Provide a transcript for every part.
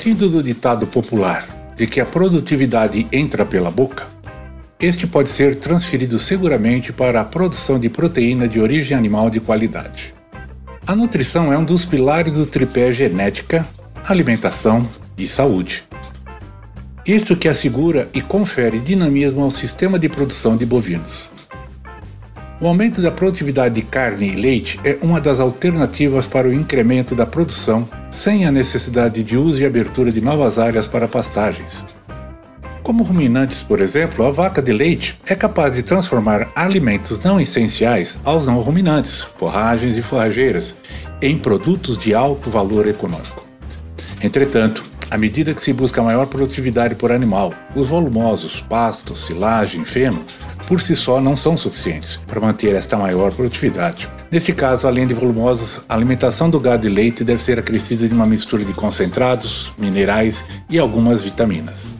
Partindo do ditado popular de que a produtividade entra pela boca, este pode ser transferido seguramente para a produção de proteína de origem animal de qualidade. A nutrição é um dos pilares do tripé genética, alimentação e saúde. Isto que assegura e confere dinamismo ao sistema de produção de bovinos. O aumento da produtividade de carne e leite é uma das alternativas para o incremento da produção sem a necessidade de uso e abertura de novas áreas para pastagens. Como ruminantes, por exemplo, a vaca de leite é capaz de transformar alimentos não essenciais aos não ruminantes, forragens e forrageiras, em produtos de alto valor econômico. Entretanto, à medida que se busca maior produtividade por animal, os volumosos pastos, silagem, feno por si só não são suficientes para manter esta maior produtividade. Neste caso, além de volumosos, a alimentação do gado de leite deve ser acrescida de uma mistura de concentrados, minerais e algumas vitaminas.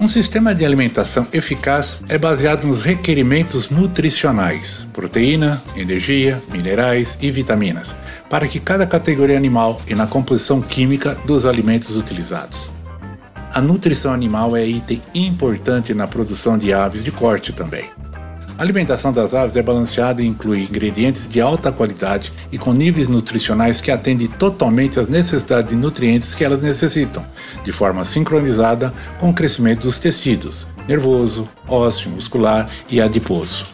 Um sistema de alimentação eficaz é baseado nos requerimentos nutricionais, proteína, energia, minerais e vitaminas, para que cada categoria animal e na composição química dos alimentos utilizados. A nutrição animal é item importante na produção de aves de corte também. A alimentação das aves é balanceada e inclui ingredientes de alta qualidade e com níveis nutricionais que atendem totalmente às necessidades de nutrientes que elas necessitam, de forma sincronizada com o crescimento dos tecidos, nervoso, ósseo, muscular e adiposo.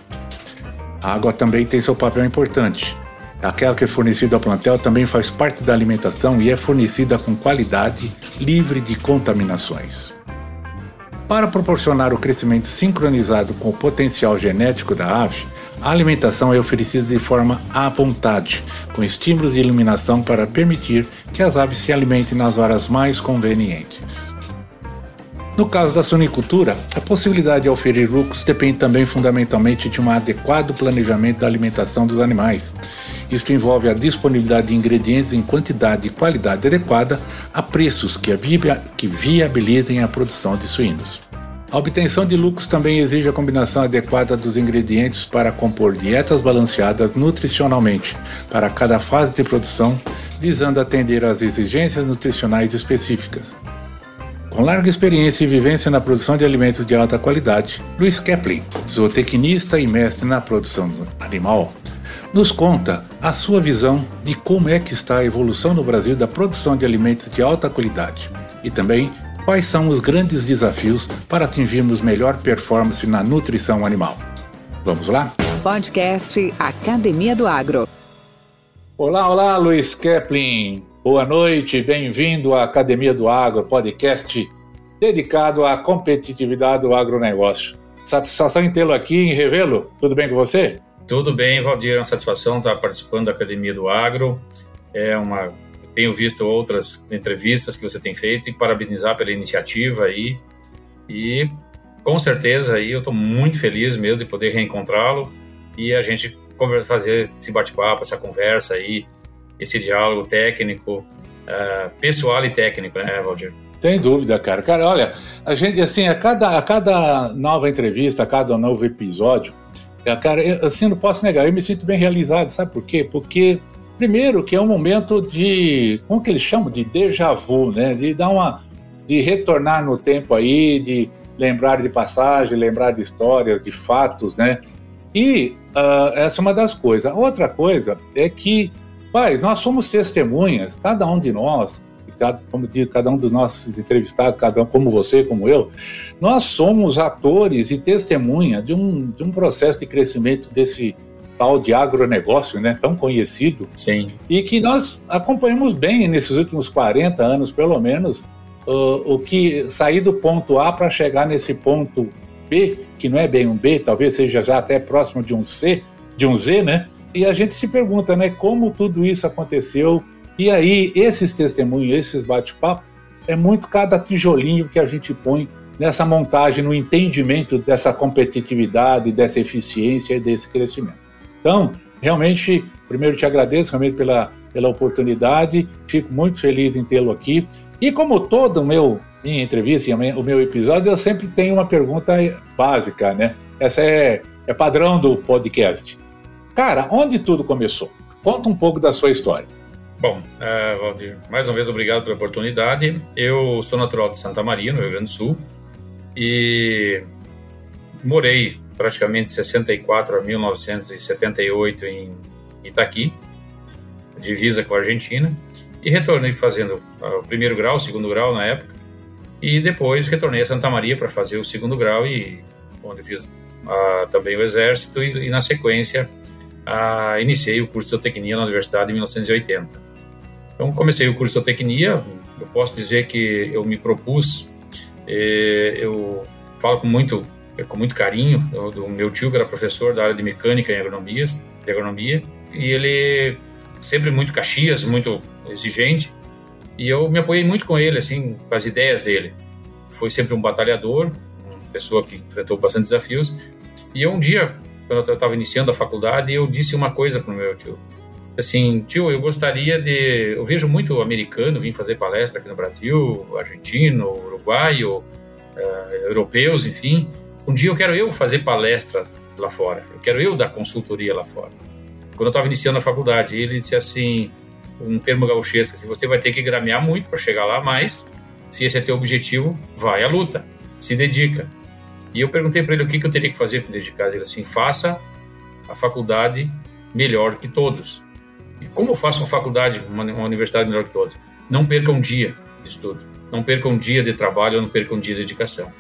A água também tem seu papel importante. Aquela que é fornecida ao plantel também faz parte da alimentação e é fornecida com qualidade, livre de contaminações. Para proporcionar o crescimento sincronizado com o potencial genético da ave, a alimentação é oferecida de forma à vontade, com estímulos de iluminação para permitir que as aves se alimentem nas horas mais convenientes. No caso da sonicultura, a possibilidade de oferir lucros depende também fundamentalmente de um adequado planejamento da alimentação dos animais. Isto envolve a disponibilidade de ingredientes em quantidade e qualidade adequada a preços que, que viabilizem a produção de suínos. A obtenção de lucros também exige a combinação adequada dos ingredientes para compor dietas balanceadas nutricionalmente para cada fase de produção, visando atender às exigências nutricionais específicas. Com larga experiência e vivência na produção de alimentos de alta qualidade, Luiz Kepling, zootecnista e mestre na produção animal, nos conta a sua visão de como é que está a evolução no Brasil da produção de alimentos de alta qualidade e também quais são os grandes desafios para atingirmos melhor performance na nutrição animal. Vamos lá? Podcast Academia do Agro. Olá, olá, Luiz Kepling. Boa noite, bem-vindo à Academia do Agro, podcast dedicado à competitividade do agronegócio. Satisfação em tê-lo aqui em Revelo. Tudo bem com você? Tudo bem, Valdir. É uma satisfação estar participando da Academia do Agro. É uma tenho visto outras entrevistas que você tem feito e parabenizar pela iniciativa aí. E com certeza aí eu estou muito feliz mesmo de poder reencontrá-lo e a gente fazer esse bate-papo, essa conversa aí, esse diálogo técnico, uh, pessoal e técnico, né, Valdir? Sem dúvida, cara. Cara, olha, a gente, assim, a cada, a cada nova entrevista, a cada novo episódio, é, cara, assim, não posso negar, eu me sinto bem realizado, sabe por quê? Porque Primeiro, que é um momento de, como que eles chamam? De déjà vu, né? De dar uma, de retornar no tempo aí, de lembrar de passagem, lembrar de histórias, de fatos, né? E uh, essa é uma das coisas. Outra coisa é que, pais, nós somos testemunhas, cada um de nós, cada, como diz cada um dos nossos entrevistados, cada um como você, como eu, nós somos atores e testemunha de um, de um processo de crescimento desse tal de agronegócio, né, tão conhecido, Sim. e que nós acompanhamos bem nesses últimos 40 anos, pelo menos, uh, o que sair do ponto A para chegar nesse ponto B, que não é bem um B, talvez seja já até próximo de um C, de um Z, né? E a gente se pergunta, né, como tudo isso aconteceu? E aí, esses testemunhos, esses bate-papos, é muito cada tijolinho que a gente põe nessa montagem, no entendimento dessa competitividade, dessa eficiência e desse crescimento. Então, realmente, primeiro te agradeço realmente pela, pela oportunidade, fico muito feliz em tê-lo aqui. E como todo o meu minha entrevista, o meu episódio, eu sempre tenho uma pergunta básica, né? Essa é, é padrão do podcast. Cara, onde tudo começou? Conta um pouco da sua história. Bom, uh, Valdir, mais uma vez obrigado pela oportunidade. Eu sou natural de Santa Maria, no Rio Grande do Sul, e morei praticamente 64 a 1978 em Itaqui, divisa com a Argentina, e retornei fazendo ah, o primeiro grau, o segundo grau na época, e depois retornei a Santa Maria para fazer o segundo grau e onde fiz uh, também o exército e, e na sequência uh, iniciei o curso de zootecnia na universidade em 1980. Então comecei o curso de zootecnia, eu posso dizer que eu me propus, eh, eu falo com muito com muito carinho do, do, meu tio que era professor da área de mecânica e agronomia, de agronomia, e ele sempre muito caxias, muito exigente, e eu me apoiei muito com ele, assim, com as ideias dele. Foi sempre um batalhador, uma pessoa que enfrentou bastante desafios, e eu, um dia, quando eu estava iniciando a faculdade, eu disse uma coisa para o meu tio, assim, tio, eu gostaria de, eu vejo muito americano vir fazer palestra aqui no Brasil, argentino, uruguaio, uh, europeus, enfim, um dia eu quero eu fazer palestras lá fora, eu quero eu dar consultoria lá fora. Quando eu estava iniciando a faculdade, ele disse assim, um termo gauchesco, assim, você vai ter que gramear muito para chegar lá, mas se esse é teu objetivo, vai à luta, se dedica. E eu perguntei para ele o que, que eu teria que fazer para me dedicar. Ele assim, faça a faculdade melhor que todos. E como eu faço uma faculdade, uma, uma universidade melhor que todos? Não perca um dia de estudo, não perca um dia de trabalho, não perca um dia de dedicação.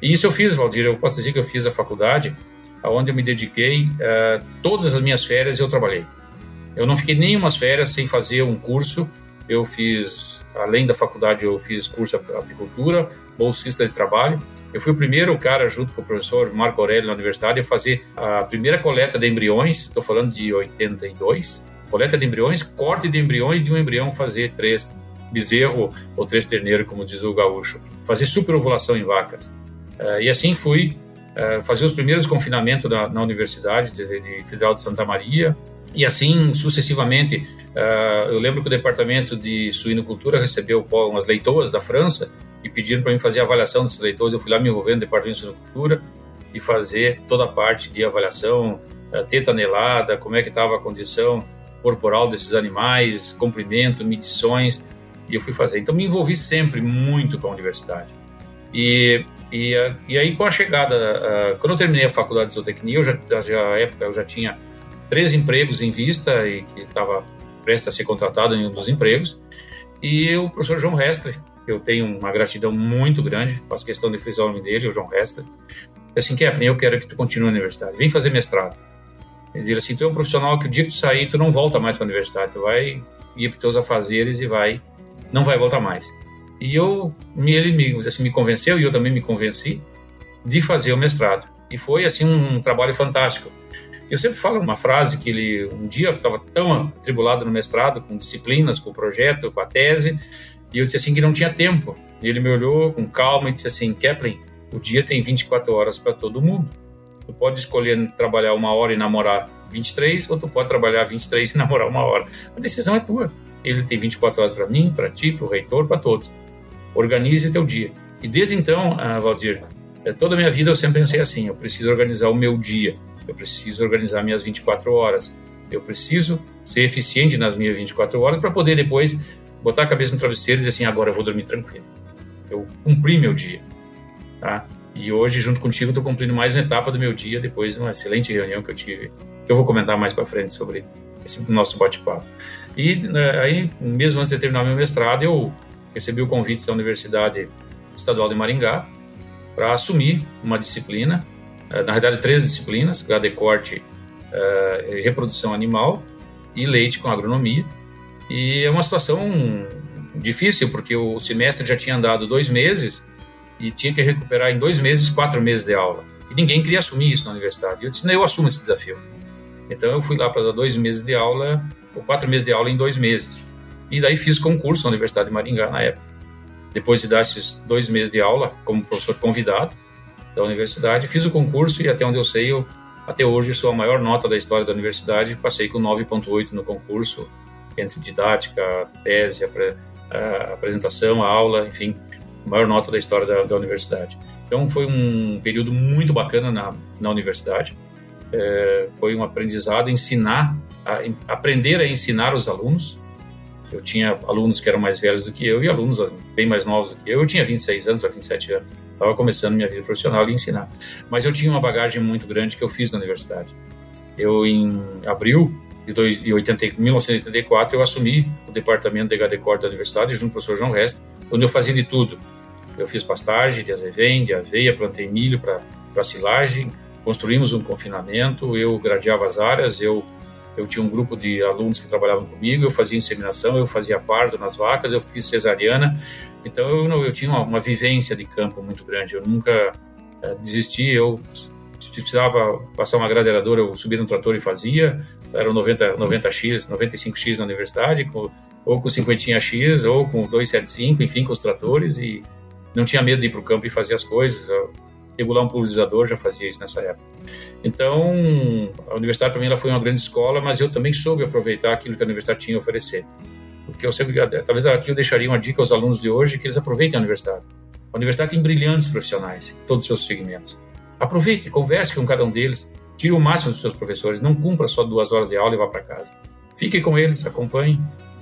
E isso eu fiz, Valdir. Eu posso dizer que eu fiz a faculdade, onde eu me dediquei, uh, todas as minhas férias eu trabalhei. Eu não fiquei nenhumas férias sem fazer um curso. Eu fiz, além da faculdade, eu fiz curso de apicultura, bolsista de trabalho. Eu fui o primeiro cara, junto com o professor Marco Aurélio na universidade, a fazer a primeira coleta de embriões. Estou falando de 82. Coleta de embriões, corte de embriões de um embrião fazer três bezerro ou três terneiros, como diz o gaúcho. Fazer superovulação em vacas. Eh, e assim fui eh, fazer os primeiros confinamentos da, na Universidade de, de, Federal de Santa Maria, e assim sucessivamente. Eh, eu lembro que o Departamento de Suinocultura recebeu umas leitoas da França e pediram para mim fazer a avaliação desses leitores. Eu fui lá me envolvendo no Departamento de Suinocultura e fazer toda a parte de avaliação, teta anelada, como é que estava a condição corporal desses animais, comprimento, medições, e eu fui fazer. Então me envolvi sempre muito com a universidade. E e, e aí, com a chegada, uh, quando eu terminei a faculdade de zootecnia, eu já, já, época, eu já tinha três empregos em vista e que estava prestes a ser contratado em um dos empregos. E o professor João Restre, eu tenho uma gratidão muito grande, faço questão de frisar o nome dele, o João Restre, assim, Kepler, eu quero que tu continue na universidade, vem fazer mestrado. Ele diz assim, tu é um profissional que o dia que tu sair, tu não volta mais para a universidade, tu vai ir para os teus afazeres e vai, não vai voltar mais. E eu, ele me, assim, me convenceu e eu também me convenci de fazer o mestrado. E foi assim um, trabalho fantástico. Eu sempre falo uma frase que ele um dia estava tão atribulado no mestrado, com disciplinas, com o projeto, com a tese, e eu disse assim que não tinha tempo. E ele me olhou com calma e disse assim: Kepler, o dia tem 24 horas para todo mundo. Tu pode escolher trabalhar uma hora e namorar 23, ou tu pode trabalhar 23 e namorar uma hora. A decisão é tua. Ele tem 24 horas para mim, para ti, para o reitor, para todos. Organize teu dia. E desde então, uh, Valdir, eh, toda a minha vida eu sempre pensei assim: eu preciso organizar o meu dia, eu preciso organizar minhas 24 horas. Eu preciso ser eficiente nas minhas 24 horas para poder depois botar a cabeça no travesseiro e dizer assim, agora eu vou dormir tranquilo. Eu cumpri meu dia, tá? E hoje, junto contigo, estou cumprindo mais uma etapa do meu dia depois de uma excelente reunião que eu tive, que eu vou comentar mais para frente sobre esse nosso bate-papo. E né, aí, mesmo antes de terminar meu mestrado, eu recebi o convite da Universidade Estadual de Maringá para assumir uma disciplina, eh, na verdade três disciplinas, gado corte, uh, reprodução animal e leite com agronomia. E é uma situação difícil, porque o semestre já tinha andado dois meses e tinha que recuperar em dois meses, quatro meses de aula. E ninguém queria assumir isso na universidade. Eu disse, não, eu assumo esse desafio. Então eu fui lá para dar dois meses de aula, ou quatro meses de aula em dois meses. E daí fiz concurso na Universidade de Maringá na época. Depois de dar esses dois meses de aula como professor convidado da universidade, fiz o concurso e até onde eu sei, eu até hoje sou a maior nota da história da universidade, passei com 9.8 no concurso, entre didática, tese, a apresentação, a aula, enfim, maior nota da história da, da universidade. Então foi um período muito bacana na, na universidade. É, foi um aprendizado, ensinar, a, aprender a ensinar os alunos. Eu tinha alunos que eram mais velhos do que eu e alunos bem mais novos do que eu. Eu tinha 26 anos para 27 anos. Estava começando minha vida profissional e ensinar. Mas eu tinha uma bagagem muito grande que eu fiz na universidade. Eu, em abril de 80, 1984, eu assumi o departamento de HDCOR da universidade junto com o professor João Resta, onde eu fazia de tudo. Eu fiz pastagem de azevém, de aveia, plantei milho para silagem, construímos um confinamento, eu gradeava as áreas, eu eu tinha um grupo de alunos que trabalhavam comigo, eu fazia inseminação, eu fazia parto nas vacas, eu fiz cesariana, então eu, eu tinha uma, uma vivência de campo muito grande, eu nunca é, desisti, eu se precisava passar uma gradeadora, eu subia no trator e fazia, eram 90, 90x, 95x na universidade, com, ou com 50x, ou com 275, enfim, com os tratores, e não tinha medo de ir para o campo e fazer as coisas. regular um pulverizador já fazia isso nessa época. Então, a universidade para mim ela foi uma grande escola, mas eu também soube aproveitar aquilo que a universidade tinha a oferecer. Porque eu sempre, talvez aqui eu deixaria uma dica aos alunos de hoje que eles aproveitem a universidade. A universidade tem brilhantes profissionais, todos os seus segmentos. Aproveite, converse com cada um deles, tire o máximo dos seus professores, não cumpra só duas horas de aula e vá para casa. Fique com eles, acompanhe,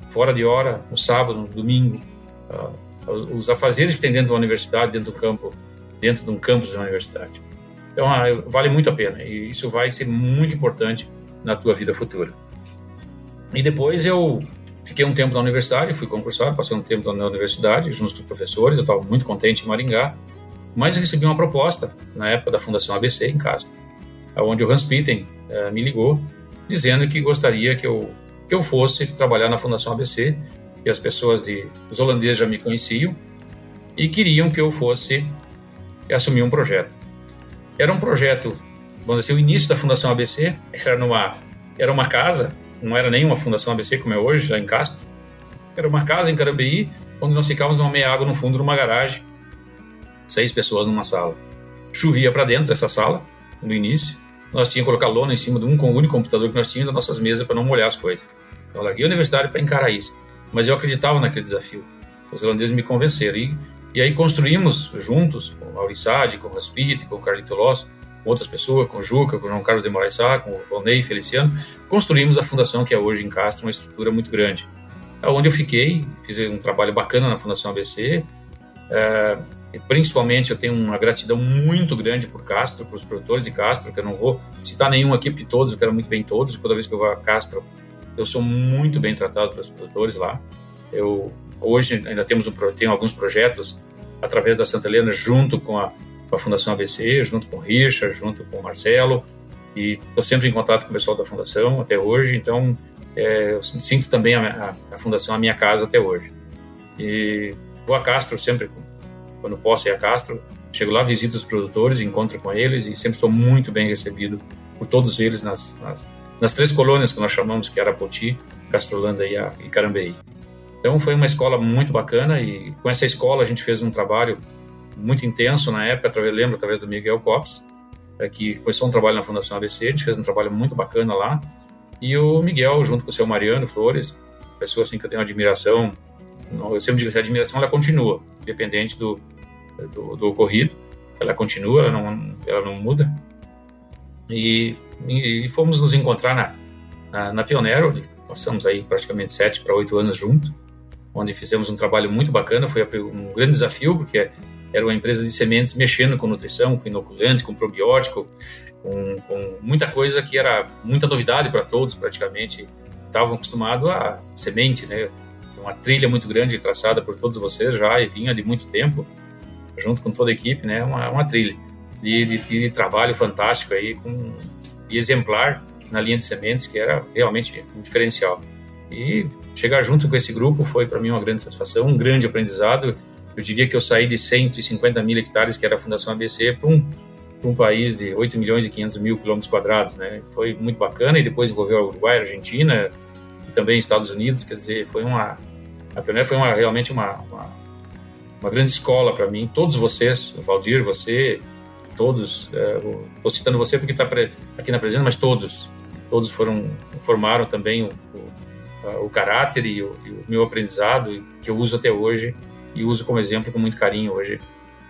fora de hora, no sábado, no domingo, uh, os afazeres que tem dentro da universidade, dentro do campo, dentro de um campus da universidade. Então, ah, vale muito a pena e isso vai ser muito importante na tua vida futura. E depois eu fiquei um tempo na universidade, fui concursado, passei um tempo na universidade junto com os professores, eu estava muito contente em Maringá, mas recebi uma proposta na época da Fundação ABC em Castro, onde o Hans Pitten eh, me ligou dizendo que gostaria que eu que eu fosse trabalhar na Fundação ABC e as pessoas de os holandeses já me conheciam e queriam que eu fosse assumir um projeto. Era um projeto, vamos dizer, o início da Fundação ABC era numa era uma casa, não era nem uma Fundação ABC como é hoje, lá em Castro. Era uma casa em Carambeí, onde nós ficávamos numa meia água no fundo de uma garagem, seis pessoas numa sala. Chovia para dentro dessa sala no início. Nós tínhamos que colocar lona em cima de um único computador que nós tínhamos das nossas mesas para não molhar as coisas. Eu larguei a universidade para encarar isso mas eu acreditava naquele desafio. Os irlandeses me convenceram. E, e aí construímos juntos, com o Maurissade, com o Raspite, com o Carlito Loss, com outras pessoas, com o Juca, com o João Carlos de Moraes Sá, com o Ronei Feliciano, construímos a fundação que é hoje em Castro, uma estrutura muito grande. Onde eu fiquei, fiz um trabalho bacana na Fundação ABC, é, principalmente eu tenho uma gratidão muito grande por Castro, por os produtores de Castro, que eu não vou citar nenhum aqui, porque todos, eu quero muito bem todos, toda vez que eu vou a Castro, eu sou muito bem tratado pelos produtores lá. Eu hoje ainda temos um, tenho alguns projetos através da Santa Helena junto com a, com a Fundação ABC, junto com o Richard, junto com o Marcelo e estou sempre em contato com o pessoal da Fundação até hoje. Então é, eu sinto também a, a, a, Fundação a minha casa até hoje. E vou a Castro sempre quando posso ir a Castro. Chego lá, visito os produtores, encontro com eles e sempre sou muito bem recebido por todos eles nas, nas nas três colônias que nós chamamos, que era Poti, Castrolanda e, e Carambeí. Então foi uma escola muito bacana e com essa escola a gente fez um trabalho muito intenso na época, através, lembro, através do Miguel Copes, é, que começou um trabalho na Fundação ABC, a gente fez um trabalho muito bacana lá, e o Miguel, junto com o seu Mariano Flores, pessoa assim que eu tenho admiração, eu sempre digo que a admiração ela continua, independente do, do, do ocorrido, ela continua, ela não, ela não muda, e, e fomos nos encontrar na, na, na Pionero, passamos aí praticamente sete para oito anos juntos, onde fizemos um trabalho muito bacana, foi um grande desafio, porque era uma empresa de sementes mexendo com nutrição, com inoculante, com probiótico, com, com muita coisa que era muita novidade para todos praticamente. Estavam acostumados a semente, né? Uma trilha muito grande traçada por todos vocês já e vinha de muito tempo, junto com toda a equipe, né? Uma, uma trilha de, de, de trabalho fantástico aí, com, e exemplar na linha de sementes, que era realmente um diferencial. E chegar junto com esse grupo foi para mim uma grande satisfação, um grande aprendizado. Eu diria que eu saí de 150 mil hectares, que era a Fundação ABC, para um, um país de 8 milhões e 500 mil quilômetros quadrados, né? Foi muito bacana e depois envolveu a Uruguai, a Argentina e também Estados Unidos, quer dizer, foi uma a Pioneer foi uma, realmente uma, uma, uma grande escola para mim. Todos vocês, Valdir, você, todos, estou é, citando você porque está aqui na presença, mas todos, todos foram formaram também o, o, o caráter e o, e o, meu aprendizado que eu uso até hoje e uso como exemplo com muito carinho hoje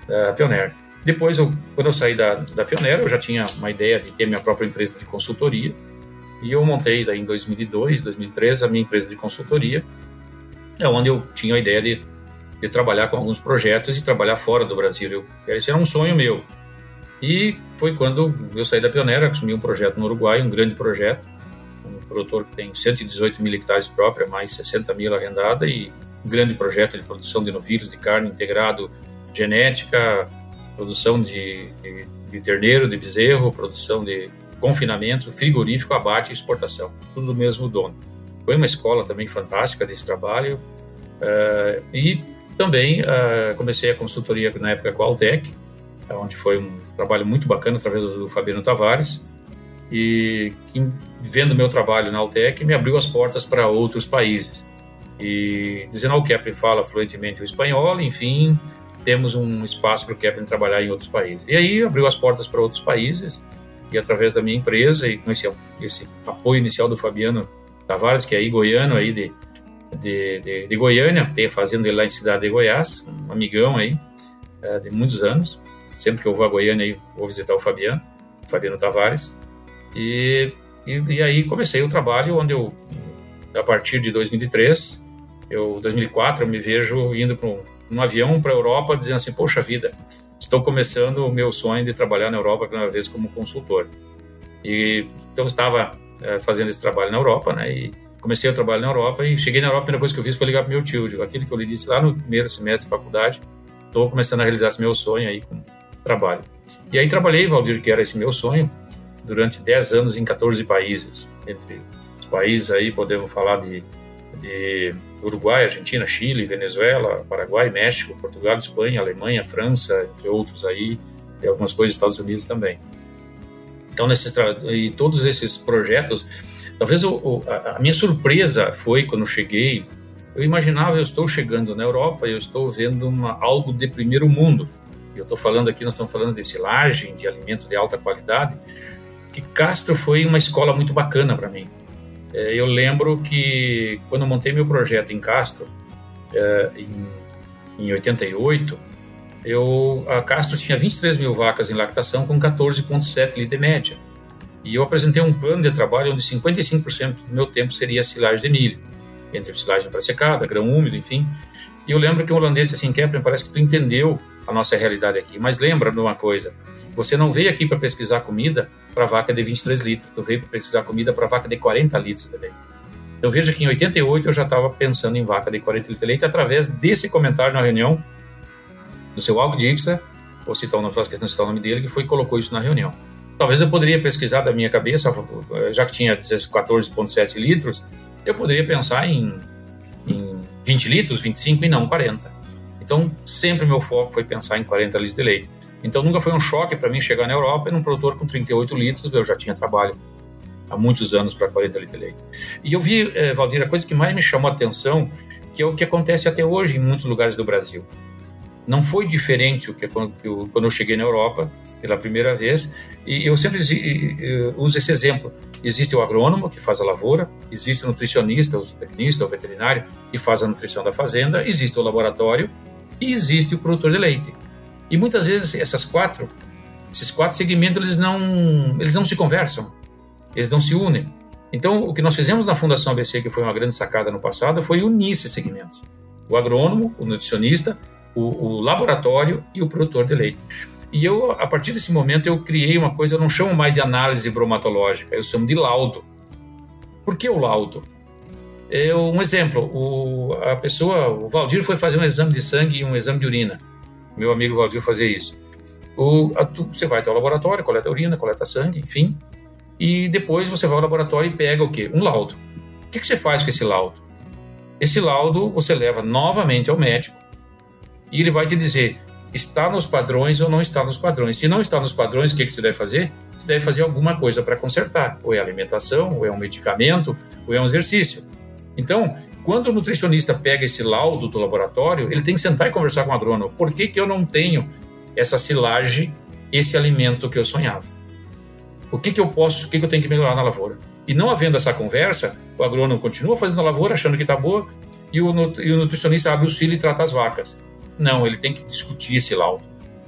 da Pioneer. Depois, eu, quando eu saí da, da Pioneer, eu já tinha uma ideia de ter minha própria empresa de consultoria e eu montei daí em 2002, 2003 a minha empresa de consultoria, é onde eu tinha a ideia de, de trabalhar com alguns projetos e trabalhar fora do Brasil. Eu, esse era um sonho meu. E foi quando eu saí da Pioneira, assumi um projeto no Uruguai, um grande projeto, um produtor que tem 118 mil hectares própria, mais 60 mil arrendada e um grande projeto de produção de novilhos de carne integrado, genética, produção de, de, de terneiro, de bezerro, produção de confinamento, frigorífico, abate e exportação, tudo do mesmo dono. Foi uma escola também fantástica desse trabalho. Uh, e também uh, comecei a consultoria na época com a Altec, onde foi um trabalho muito bacana através do Fabiano Tavares. E vendo meu trabalho na Altec me abriu as portas para outros países. E dizendo ao Kepler fala fluentemente o espanhol, enfim, temos um espaço para o Kepler trabalhar em outros países. E aí abriu as portas para outros países e através da minha empresa e com esse, esse apoio inicial do Fabiano Tavares, que é aí goiano aí de, de, de, de Goiânia, tem fazenda ele lá em Cidade de Goiás, um amigão aí é, de muitos anos. Sempre que eu vou a Goiânia aí, vou visitar o Fabiano, Fabiano Tavares. E, e, e aí comecei o trabalho onde eu, a partir de 2003, eu 2004 eu me vejo indo para um, um avião para a Europa dizendo assim, poxa vida, estou começando o meu sonho de trabalhar na Europa pela vez como consultor. E então estava é, fazendo esse trabalho na Europa, né? E comecei a trabalhar na Europa e cheguei na Europa, a primeira coisa que eu fiz foi ligar para meu tio, digo, aquilo que eu lhe disse lá no primeiro semestre de faculdade, estou começando a realizar esse meu sonho aí com trabalho. E aí trabalhei, Valdir, que era esse meu sonho, durante 10 anos em 14 países, entre os países aí podemos falar de de Uruguai, Argentina, Chile, Venezuela, Paraguai, México, Portugal, Espanha, Alemanha, França, entre outros aí, e algumas coisas dos Estados Unidos também. Então, nesses e todos esses projetos, talvez a, minha surpresa foi quando cheguei, eu imaginava, eu estou chegando na Europa, eu estou vendo uma, algo de primeiro mundo. Eu estou falando aqui, nós estamos falando de silagem, de alimento de alta qualidade, que Castro foi uma escola muito bacana para mim é, eu lembro que quando eu montei meu projeto em Castro, é, em, em 88, eu, a Castro tinha 23 mil vacas em lactação com 14,7 litros de média. E eu apresentei um plano de trabalho onde 55% do meu tempo seria silagem de milho, entre silagem para secada, grão úmido, enfim. E eu lembro que um holandês assim, Kepler, parece que tu entendeu a nossa realidade aqui. Mas lembra de uma coisa, você não veio aqui para pesquisar comida para vaca de 23 litros, tu veio para pesquisar comida para vaca de 40 litros de leite. Então veja que em 88 eu já estava pensando em vaca de 40 litros de leite através desse comentário na reunião do seu Alco Dixa, vou citar o nome, faço questão de citar o nome dele, que foi e colocou isso na reunião. Talvez eu poderia pesquisar da minha cabeça, já que tinha 14,7 litros, eu poderia pensar em, em 20 litros, 25 e não 40. Então, sempre meu foco foi pensar em 40 litros de leite. Então, nunca foi um choque para mim chegar na Europa e num produtor com 38 litros, eu já tinha trabalho há muitos anos para 40 litros de leite. E eu vi, eh, Valdir, a coisa que mais me chamou a atenção, que é o que acontece até hoje em muitos lugares do Brasil. Não foi diferente o que quando eu cheguei na Europa pela primeira vez, e eu sempre uso esse exemplo. Existe o agrônomo que faz a lavoura, existe o nutricionista, o tecnista, o veterinário que faz a nutrição da fazenda, existe o laboratório e existe o produtor de leite. E muitas vezes essas quatro, esses quatro segmentos eles não, eles não se conversam, eles não se unem. Então, o que nós fizemos na Fundação ABC, que foi uma grande sacada no passado, foi unir esses segmentos: o agrônomo, o nutricionista, o, o laboratório e o produtor de leite. E eu, a partir desse momento, eu criei uma coisa, eu não chamo mais de análise bromatológica, eu chamo de laudo. Por que o laudo? É um exemplo, o, a pessoa, o Valdir foi fazer um exame de sangue e um exame de urina. Meu amigo Valdir fazia isso. O, a, tu, você vai até o laboratório, coleta urina, coleta sangue, enfim, e depois você vai ao laboratório e pega o quê? Um laudo. O que, que você faz com esse laudo? Esse laudo você leva novamente ao médico e ele vai te dizer está nos padrões ou não está nos padrões. Se não está nos padrões, o que, que você deve fazer? Você deve fazer alguma coisa para consertar. Ou é alimentação, ou é um medicamento, ou é um exercício. Então, quando o nutricionista pega esse laudo do laboratório, ele tem que sentar e conversar com o agrônomo. Por que, que eu não tenho essa silagem, esse alimento que eu sonhava? O que, que eu posso, o que, que eu tenho que melhorar na lavoura? E não havendo essa conversa, o agrônomo continua fazendo a lavoura, achando que está boa, e o, e o nutricionista abre o cílio e trata as vacas. Não, ele tem que discutir esse laudo.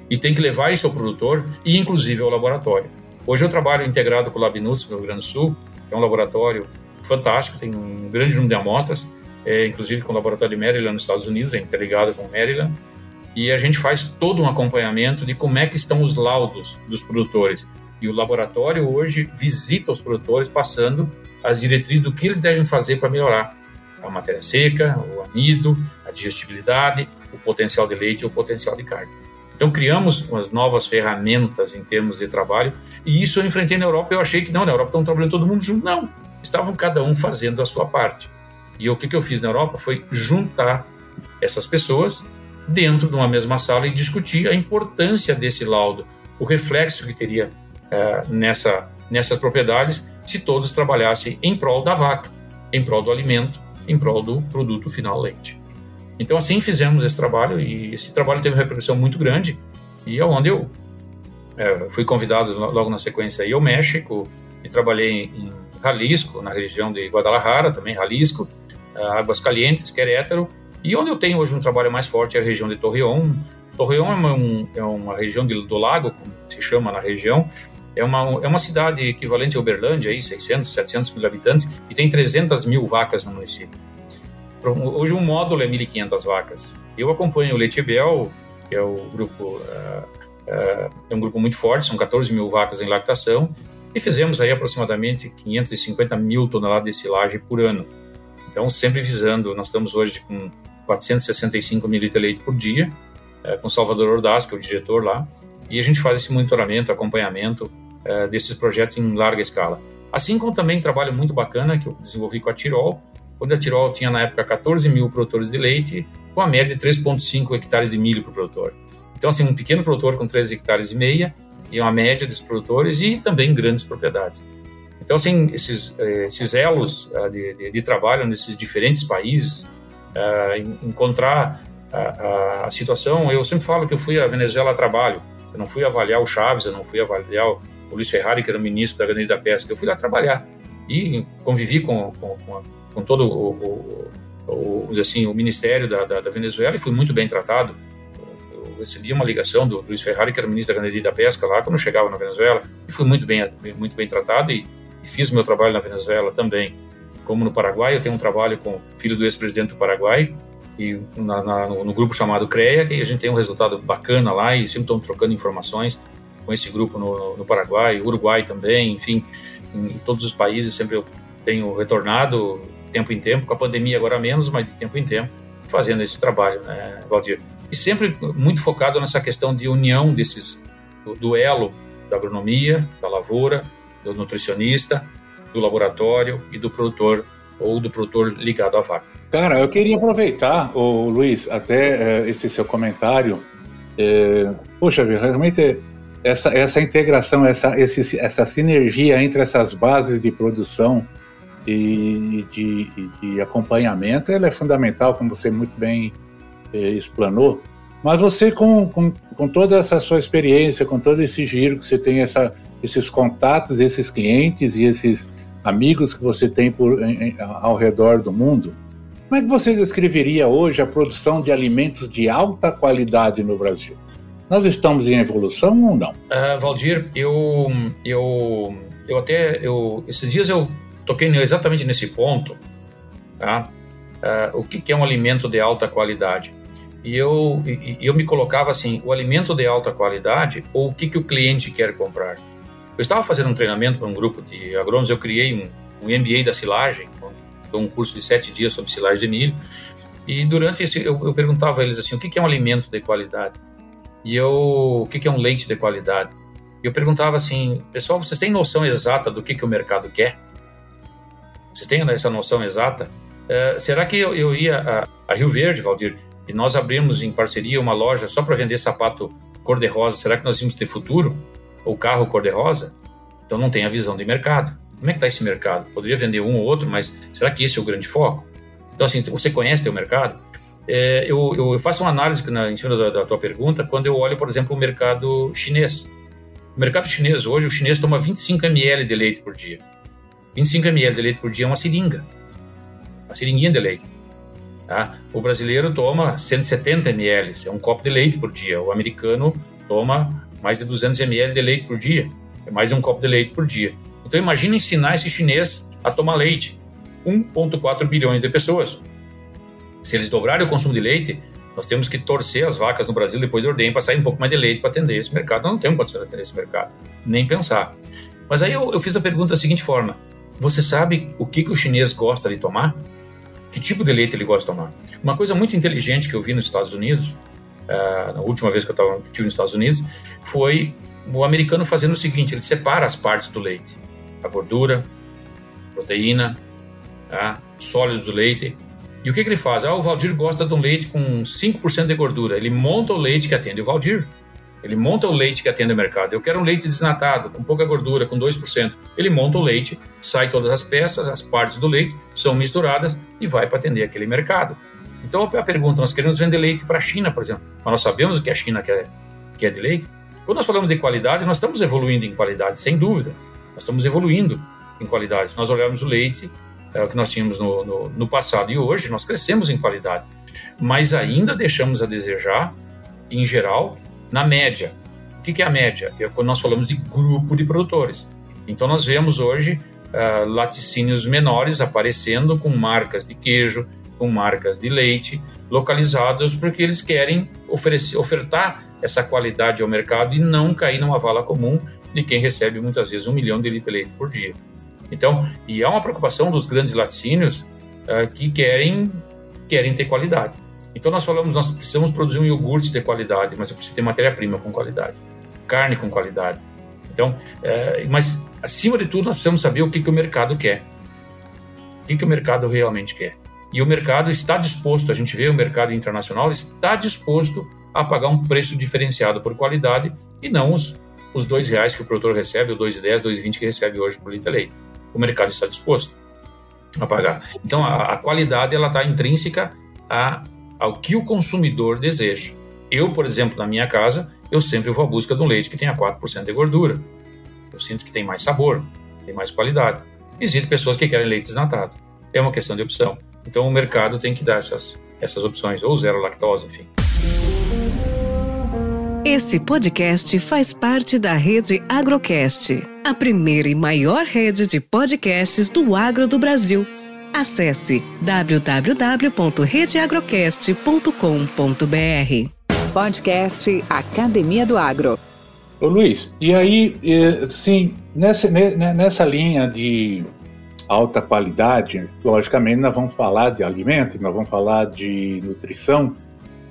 E tem que levar isso ao produtor e, inclusive, ao laboratório. Hoje eu trabalho integrado com o Labinus, no Rio Grande do Sul, é um laboratório fantástico, tem um grande número de amostras, é, inclusive com o laboratório de Maryland nos Estados Unidos, é interligado com o Maryland, e a gente faz todo um acompanhamento de como é que estão os laudos dos produtores. E o laboratório hoje visita os produtores passando as diretrizes do que eles devem fazer para melhorar a matéria seca, o amido, a digestibilidade, o potencial de leite e o potencial de carne. Então criamos umas novas ferramentas em termos de trabalho e isso eu enfrentei na Europa. Eu achei que não, na Europa estão trabalhando todo mundo junto. Não, estavam cada um fazendo a sua parte. E o que, que eu fiz na Europa foi juntar essas pessoas dentro de uma mesma sala e discutir a importância desse laudo, o reflexo que teria é, nessa, nessas propriedades se todos trabalhassem em prol da vaca, em prol do alimento, em prol do produto final leite. Então assim fizemos esse trabalho e esse trabalho teve uma repercussão muito grande e é onde eu é, fui convidado logo na sequência aí ao México e trabalhei em Jalisco, na região de Guadalajara, também Jalisco, Águas Calientes, Querétaro, e onde eu tenho hoje um trabalho mais forte é a região de Torreón. Torreón é uma, um, é uma região de, do lago, como se chama na região, é uma, é uma cidade equivalente a Uberlândia, aí, 600, 700 mil habitantes, e tem 300 mil vacas no município. Hoje um módulo é 1.500 vacas. Eu acompanho o Letibel, que é o grupo uh, uh, é um grupo muito forte, são 14 mil vacas em lactação, e fizemos aí aproximadamente 550 mil toneladas de silagem por ano. Então, sempre visando, nós estamos hoje com 465 mil litros de leite por dia, uh, com Salvador Ordaz, que é o diretor lá, e a gente faz esse monitoramento, acompanhamento desses projetos em larga escala. Assim como também trabalho muito bacana que eu desenvolvi com a Tirol, quando a Tirol tinha na época 14 mil produtores de leite, com a média de 3,5 hectares de milho por produtor. Então, assim, um pequeno produtor com 3 hectares e meia, e uma média dos produtores, e também grandes propriedades. Então, assim, esses, eh, esses elos uh, de, de, de, trabalho nesses diferentes países, uh, encontrar a, a, situação, eu sempre falo que eu fui à Venezuela a trabalho, eu não fui avaliar o Chaves, eu não fui avaliar o Luiz Ferrari, que era o ministro da Ganaderia da Pesca, eu fui lá trabalhar e convivi com, com, com a com todo o, o, o assim, o ministério da, da, da, Venezuela e fui muito bem tratado. Eu recebi uma ligação do Luiz Ferrari, que era ministro da Ganaderia e da Pesca lá, quando eu chegava na Venezuela, e fui muito bem, muito bem tratado e, e fiz meu trabalho na Venezuela também. Como no Paraguai, eu tenho um trabalho com o filho do ex-presidente do Paraguai, e na, na, no, no, grupo chamado CREA, que a gente tem um resultado bacana lá e sempre estamos trocando informações com esse grupo no, no Paraguai, Uruguai também, enfim, em, em todos os países sempre eu tenho retornado tempo em tempo, com a pandemia agora menos, mas de tempo em tempo, fazendo esse trabalho, né, Valdir? E sempre muito focado nessa questão de união desses, do duelo da agronomia, da lavoura, do nutricionista, do laboratório e do produtor ou do produtor ligado à vaca. Cara, eu queria aproveitar, o Luiz, até é, esse seu comentário. É, poxa, realmente essa, essa integração, essa, esse, essa sinergia entre essas bases de produção e de, de acompanhamento, ela é fundamental, como você muito bem eh, explanou. Mas você, com, com, com, toda essa sua experiência, com todo esse giro que você tem, essa, esses contatos, esses clientes e esses amigos que você tem por, em, ao redor do mundo, como é que você descreveria hoje a produção de alimentos de alta qualidade no Brasil? Nós estamos em evolução ou não? Uh, Valdir, eu, eu, eu até, eu, esses dias eu toquei exatamente nesse ponto, tá? Uh, o que, que, é um alimento de alta qualidade? E eu, e, eu me colocava assim, o alimento de alta qualidade ou o que, que o cliente quer comprar? Eu estava fazendo um treinamento para um grupo de agrônomos, eu criei um, um MBA da silagem, um curso de sete dias sobre silagem de milho, e durante esse eu, eu perguntava a eles assim, o que, que é um alimento de qualidade? E eu, o que, que é um leite de qualidade? E eu perguntava assim, pessoal, vocês têm noção exata do que, que o mercado quer? Vocês têm essa noção exata? Uh, será que eu, eu ia a, a, Rio Verde, Valdir, e nós abrimos em parceria uma loja só para vender sapato cor-de-rosa? Será que nós íamos ter futuro? Ou carro cor-de-rosa? Então não tem a visão de mercado. Como é que está esse mercado? Poderia vender um ou outro, mas será que esse é o grande foco? Então, assim, você conhece o mercado? É, eu, eu, faço uma análise na, em cima da, da tua pergunta quando eu olho, por exemplo, o mercado chinês. O mercado chinês, hoje, o chinês toma 25 ml de leite por dia. 25 ml de leite por dia é uma seringa. Uma seringuinha de leite. Tá? O brasileiro toma 170 ml, é um copo de leite por dia. O americano toma mais de 200 ml de leite por dia. É mais de um copo de leite por dia. Então imagina ensinar esse chinês a tomar leite. 1,4 bilhões de pessoas. Se eles dobrarem o consumo de leite, nós temos que torcer as vacas no Brasil depois de ordem para sair um pouco mais de leite para atender esse mercado. Nós não temos condição de atender esse mercado, nem pensar. Mas aí eu, eu, fiz a pergunta da seguinte forma: Você sabe o que, que o chinês gosta de tomar? Que tipo de leite ele gosta de tomar? Uma coisa muito inteligente que eu vi nos Estados Unidos, uh, na última vez que eu estava tive nos Estados Unidos, foi o americano fazendo o seguinte: ele separa as partes do leite, a gordura, proteína, tá? sólidos do leite e o que, que ele faz? Ah, o Valdir gosta de um leite com 5% de gordura. Ele monta o leite que atende o Valdir. Ele monta o leite que atende o mercado. Eu quero um leite desnatado, com pouca gordura, com 2%. Ele monta o leite, sai todas as peças, as partes do leite são misturadas e vai para atender aquele mercado. Então a pergunta, nós queremos vender leite para a China, por exemplo, mas nós sabemos o que a China quer, quer de leite. Quando nós falamos de qualidade, nós estamos evoluindo em qualidade, sem dúvida. Nós estamos evoluindo em qualidade. Se nós olharmos o leite, é, que nós tínhamos no, no, no, passado. E hoje nós crescemos em qualidade, mas ainda deixamos a desejar, em geral, na média. O que, é a média? É quando nós falamos de grupo de produtores. Então nós vemos hoje uh, laticínios menores aparecendo com marcas de queijo, com marcas de leite, localizados porque eles querem oferecer, ofertar essa qualidade ao mercado e não cair numa vala comum de quem recebe muitas vezes um milhão de litros de leite por dia. Então, e há uma preocupação dos grandes laticínios uh, que querem, querem ter qualidade. Então, nós falamos, nós precisamos produzir um iogurte de qualidade, mas eu preciso ter matéria-prima com qualidade, carne com qualidade. Então, uh, mas acima de tudo, nós precisamos saber o que, que o mercado quer. O que, que o mercado realmente quer. E o mercado está disposto, a gente vê o mercado internacional, está disposto a pagar um preço diferenciado por qualidade e não os, os dois reais que o produtor recebe, ou dois e dez, dois e vinte que recebe hoje por litro de leite o mercado está disposto a pagar. Então, a, a qualidade ela está intrínseca a, ao que o consumidor deseja. Eu, por exemplo, na minha casa, eu sempre vou à busca de um leite que tenha 4% de gordura. Eu sinto que tem mais sabor, tem mais qualidade. Existem pessoas que querem leite desnatado. É uma questão de opção. Então, o mercado tem que dar essas, essas opções, ou zero lactose, enfim. Esse podcast faz parte da rede Agrocast, a primeira e maior rede de podcasts do agro do Brasil. Acesse www.redeagrocast.com.br. Podcast Academia do Agro. Ô Luiz, e aí, eh, sim, nessa, nessa linha de alta qualidade, logicamente nós vamos falar de alimentos, nós vamos falar de nutrição,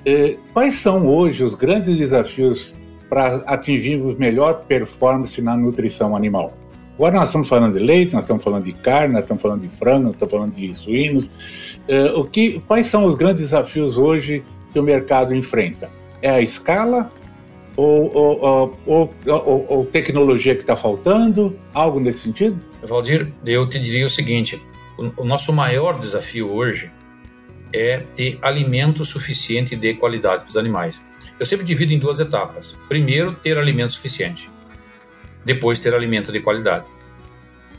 é, quais são hoje os grandes desafios para atingirmos melhor performance na nutrição animal? Agora nós estamos falando de leite, nós estamos falando de carne, nós estamos falando de frango, nós estamos falando de suínos. É, o que, quais são os grandes desafios hoje que o mercado enfrenta? É a escala ou, ou, ou, ou tecnologia que está faltando? Algo nesse sentido? Valdir, eu te diria o seguinte: o, o nosso maior desafio hoje é ter alimento suficiente de qualidade para os animais. Eu sempre divido em duas etapas. Primeiro, ter alimento suficiente. Depois, ter alimento de qualidade.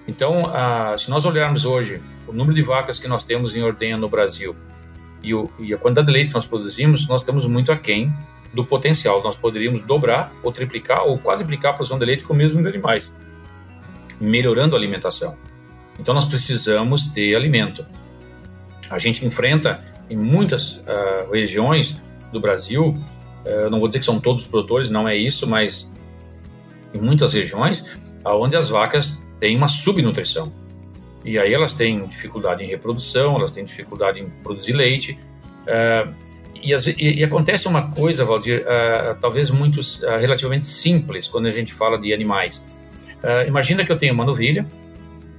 Então, a, se nós olharmos hoje o número de vacas que nós temos em ordenha no Brasil e, o, e a quantidade de leite que nós produzimos, nós estamos muito aquém do potencial. Nós poderíamos dobrar, ou triplicar, ou quadriplicar a produção de leite com o mesmo número de animais, melhorando a alimentação. Então nós precisamos ter alimento. A gente enfrenta em muitas uh, regiões do Brasil, uh, não vou dizer que são todos os produtores, não é isso, mas em muitas regiões, onde as vacas têm uma subnutrição. E aí elas têm dificuldade em reprodução, elas têm dificuldade em produzir leite. Uh, e, e, e, acontece uma coisa, Valdir, uh, talvez muito uh, relativamente simples quando a gente fala de animais. imagina que eu tenho uma novilha,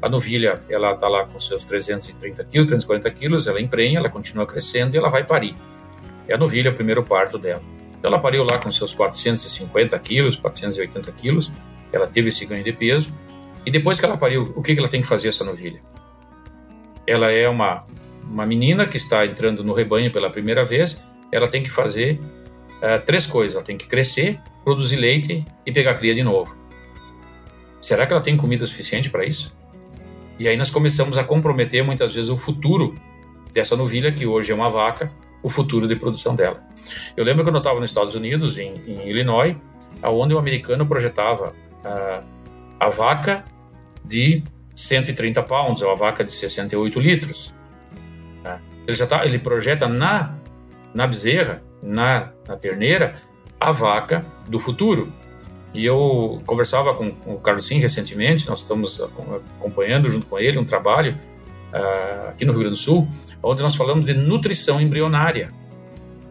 a novilha ela está lá com seus 330 quilos, 340 quilos, ela emprenha, ela continua crescendo e ela vai parir. É a novilha o primeiro parto dela. Então ela pariu lá com seus 450 quilos, 480 quilos, ela teve esse ganho de peso e depois que ela pariu, o que ela tem que fazer essa novilha? Ela é uma, uma menina que está entrando no rebanho pela primeira vez, ela tem que fazer uh, três coisas. Ela tem que crescer, produzir leite e pegar cria de novo. Será que ela tem comida suficiente para isso? E aí nós começamos a comprometer muitas vezes o futuro dessa novilha, que hoje é uma vaca, o futuro de produção dela. Eu lembro quando eu estava nos Estados Unidos, em, em Illinois, onde o americano projetava uh, a vaca de 130 pounds, é uma vaca de 68 litros. Tá? Ele já tá, ele projeta na na bezerra, na, na terneira, a vaca do futuro. E eu conversava com, com o Carlos Sim recentemente, nós estamos acompanhando junto com ele um trabalho aqui no Rio Grande do Sul, onde nós falamos de nutrição embrionária.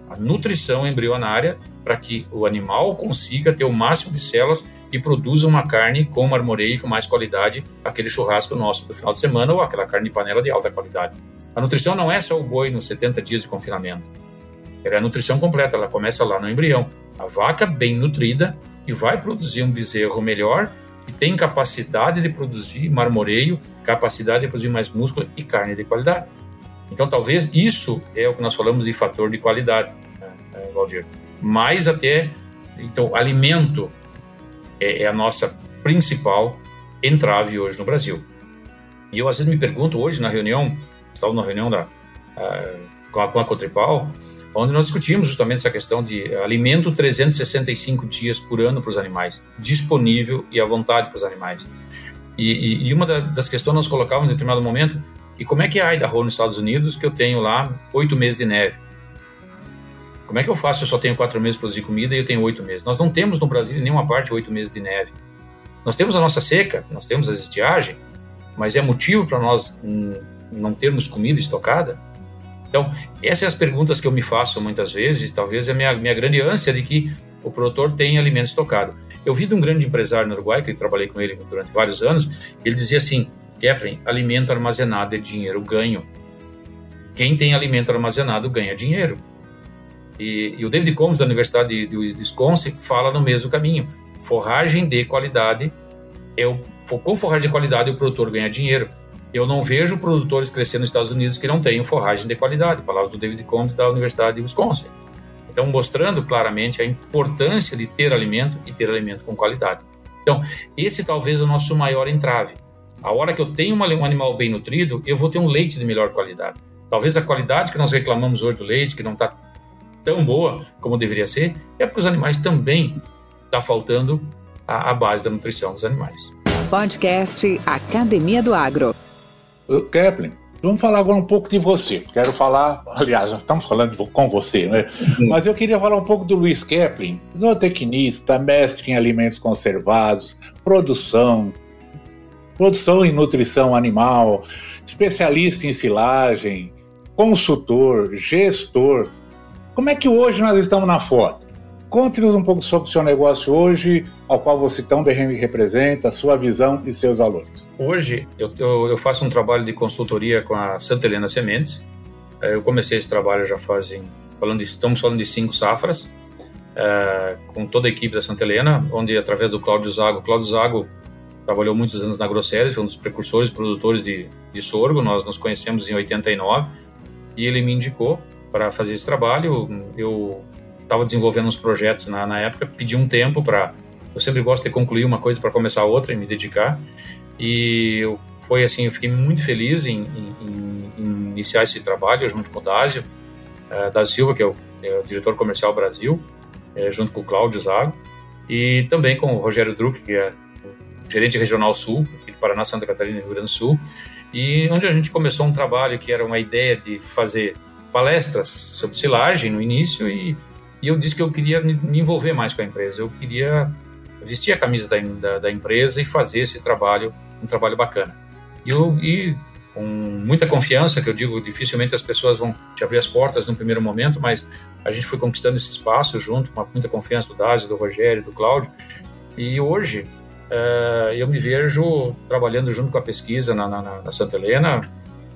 A nutrição embrionária para que o animal consiga ter o máximo de células e produza uma carne com marmoreio com mais qualidade, aquele churrasco nosso do final de semana ou aquela carne de panela de alta qualidade. A nutrição não é só o boi nos 70 dias de confinamento. Ela é a nutrição completa, ela começa lá no embrião. A vaca bem nutrida que vai produzir um bezerro melhor, que tem capacidade de produzir marmoreio, capacidade de produzir mais músculo e carne de qualidade. Então, talvez isso é o que nós falamos de fator de qualidade, né, né Valdir. Mais até, então, alimento é, é a nossa principal entrave hoje no Brasil. E eu às vezes me pergunto hoje na reunião, estava na reunião da, uh, com, a, com a Cotripal, onde nós discutimos justamente essa questão de alimento 365 dias por ano para os animais, disponível e à vontade para os animais. E, e, e uma das questões nós colocávamos em determinado momento, e como é que é Idaho nos Estados Unidos, que eu tenho lá oito meses de neve? Como é que eu faço? Eu só tenho quatro meses para produzir comida e eu tenho oito meses. Nós não temos no Brasil em nenhuma parte oito meses de neve. Nós temos a nossa seca, nós temos a estiagem, mas é motivo para nós não termos comida estocada? Então, essas são as perguntas que eu me faço muitas vezes, talvez a minha, minha grande ânsia de que o produtor tenha alimento estocado. Eu vi de um grande empresário no Uruguai, que eu trabalhei com ele durante vários anos, ele dizia assim, Kepler, alimento armazenado é dinheiro ganho. Quem tem alimento armazenado ganha dinheiro. E, e o David Combs, da Universidade de, de Wisconsin, fala no mesmo caminho. Forragem de qualidade, é o, com forragem de qualidade o produtor ganha dinheiro. Eu não vejo produtores crescendo nos Estados Unidos que não tenham forragem de qualidade. Palavras do David Combs da Universidade de Wisconsin. Então, mostrando claramente a importância de ter alimento e ter alimento com qualidade. Então, esse talvez é o nosso maior entrave. A hora que eu tenho um animal bem nutrido, eu vou ter um leite de melhor qualidade. Talvez a qualidade que nós reclamamos hoje do leite, que não está tão boa como deveria ser, é porque os animais também está faltando a, a base da nutrição dos animais. Podcast Academia do Agro. Kepler, vamos falar agora um pouco de você. Quero falar, aliás, já estamos falando com você, né? Uhum. Mas eu queria falar um pouco do Luiz Kepler, zootecnista, mestre em alimentos conservados, produção, produção e nutrição animal, especialista em silagem, consultor, gestor. Como é que hoje nós estamos na foto? Conte-nos um pouco sobre o seu negócio hoje, ao qual você tão bem representa, sua visão e seus valores. Hoje, eu, eu, eu faço um trabalho de consultoria com a Santa Helena Sementes. É, eu comecei esse trabalho já fazem, falando de, estamos falando de cinco safras, é, com toda a equipe da Santa Helena, onde através do Cláudio Zago, Cláudio Zago trabalhou muitos anos na Grosseries, foi um dos precursores, produtores de, de sorgo, nós nos conhecemos em 89, e ele me indicou para fazer esse trabalho. Eu estava desenvolvendo uns projetos na, na época, pedi um tempo para. Eu sempre gosto de concluir uma coisa para começar outra e me dedicar. E eu, foi assim, eu fiquei muito feliz em, em, em iniciar esse trabalho junto com o Dásio, uh, da Silva, que é o, é o, diretor comercial Brasil, é, junto com o Cláudio Zago, e também com o Rogério Druck, que é gerente regional sul, aqui do Paraná, Santa Catarina e Rio Grande do Sul. e onde a gente começou um trabalho que era uma ideia de fazer palestras sobre silagem no início e, e eu disse que eu queria me envolver mais com a empresa, eu queria vestir a camisa da, da, da empresa e fazer esse trabalho, um trabalho bacana. E, eu, e com muita confiança, que eu digo, dificilmente as pessoas vão te abrir as portas no primeiro momento, mas a gente foi conquistando esse espaço junto, com muita confiança do Dásio, do Rogério, do Cláudio, e hoje uh, eu me vejo trabalhando junto com a pesquisa na, na, na Santa Helena,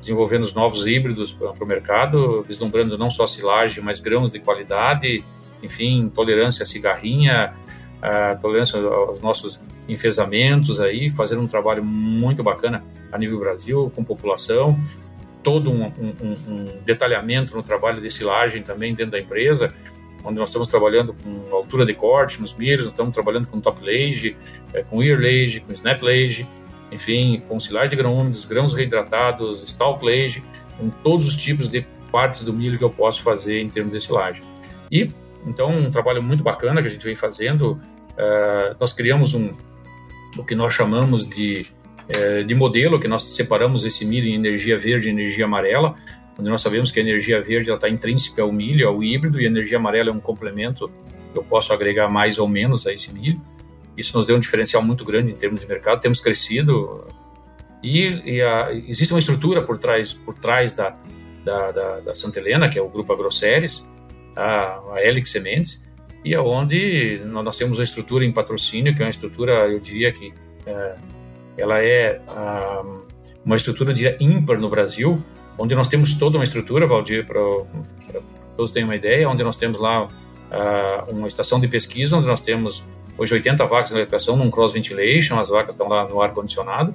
desenvolvendo os novos híbridos para o mercado, vislumbrando não só silagem, mas grãos de qualidade, enfim, tolerância à cigarrinha, uh, tolerância aos nossos enfesamentos aí, fazendo um trabalho muito bacana a nível Brasil, com população, todo um, um, um detalhamento no trabalho de silagem também dentro da empresa, onde nós estamos trabalhando com altura de corte nos milhos, estamos trabalhando com top lage, é, com ear lage, com snap lage, enfim, com silagem de grão úmidos, grãos reidratados, stalk lage, com todos os tipos de partes do milho que eu posso fazer em termos de silagem. E, então, um trabalho muito bacana que a gente vem fazendo, uh, nós criamos um, o que nós chamamos de, uh, de modelo, que nós separamos esse milho em energia verde e energia amarela, onde nós sabemos que a energia verde está intrínseca ao milho, ao híbrido, e a energia amarela é um complemento que eu posso agregar mais ou menos a esse milho. Isso nos deu um diferencial muito grande em termos de mercado, temos crescido e, e a, existe uma estrutura por trás, por trás da, da, da, da Santa Helena, que é o Grupo Agroceres, a, a Helix Sementes, e aonde nós temos uma estrutura em patrocínio, que é uma estrutura, eu diria que é, ela é a, uma estrutura, diria, ímpar no Brasil, onde nós temos toda uma estrutura, Valdir, para todos terem uma ideia, onde nós temos lá uh, uma estação de pesquisa, onde nós temos hoje 80 vacas na eletrificação num cross ventilation, as vacas estão lá no ar condicionado,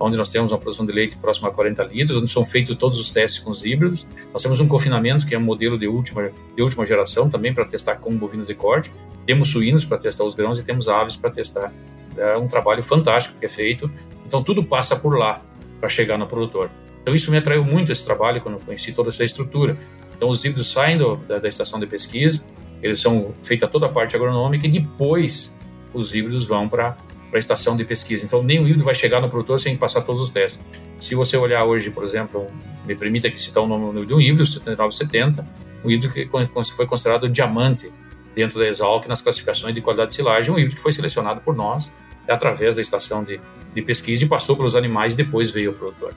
onde nós temos uma produção de leite próxima a 40 litros, onde são feitos todos os testes com os híbridos. Nós temos um confinamento, que é um modelo de última, de última geração, também para testar com bovinos de corte. Temos suínos para testar os grãos e temos aves para testar. É um trabalho fantástico que é feito. Então, tudo passa por lá para chegar no produtor. Então isso me atraiu muito esse trabalho quando eu conheci toda essa estrutura. Então os híbridos saem do, da, da, estação de pesquisa, eles são feita toda a parte agronômica e depois os híbridos vão para a estação de pesquisa. Então nenhum híbrido vai chegar no produtor sem passar todos os testes. Se você olhar hoje, por exemplo, me permita aqui citar o nome de um híbrido, 7970, um híbrido que foi considerado diamante dentro da Exalc nas classificações de qualidade de silagem, um híbrido que foi selecionado por nós através da estação de, de pesquisa e passou pelos animais e depois veio ao produtor.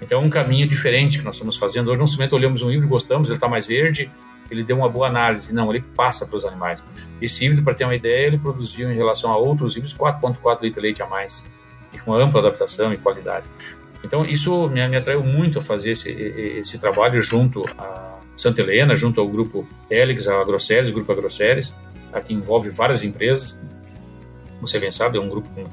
Então é um caminho diferente que nós estamos fazendo. Hoje, no momento, olhamos um híbrido, gostamos, ele está mais verde, ele deu uma boa análise. Não, ele passa para os animais. Esse híbrido, para ter uma ideia, ele produziu em relação a outros híbridos 4,4 litros de leite a mais, e com ampla adaptação e qualidade. Então, isso me, me atraiu muito a fazer esse, esse trabalho junto a Santa Helena, junto ao grupo Helix, a Agroceres, o grupo Agroceres, que envolve várias empresas. Você bem sabe, é um grupo com,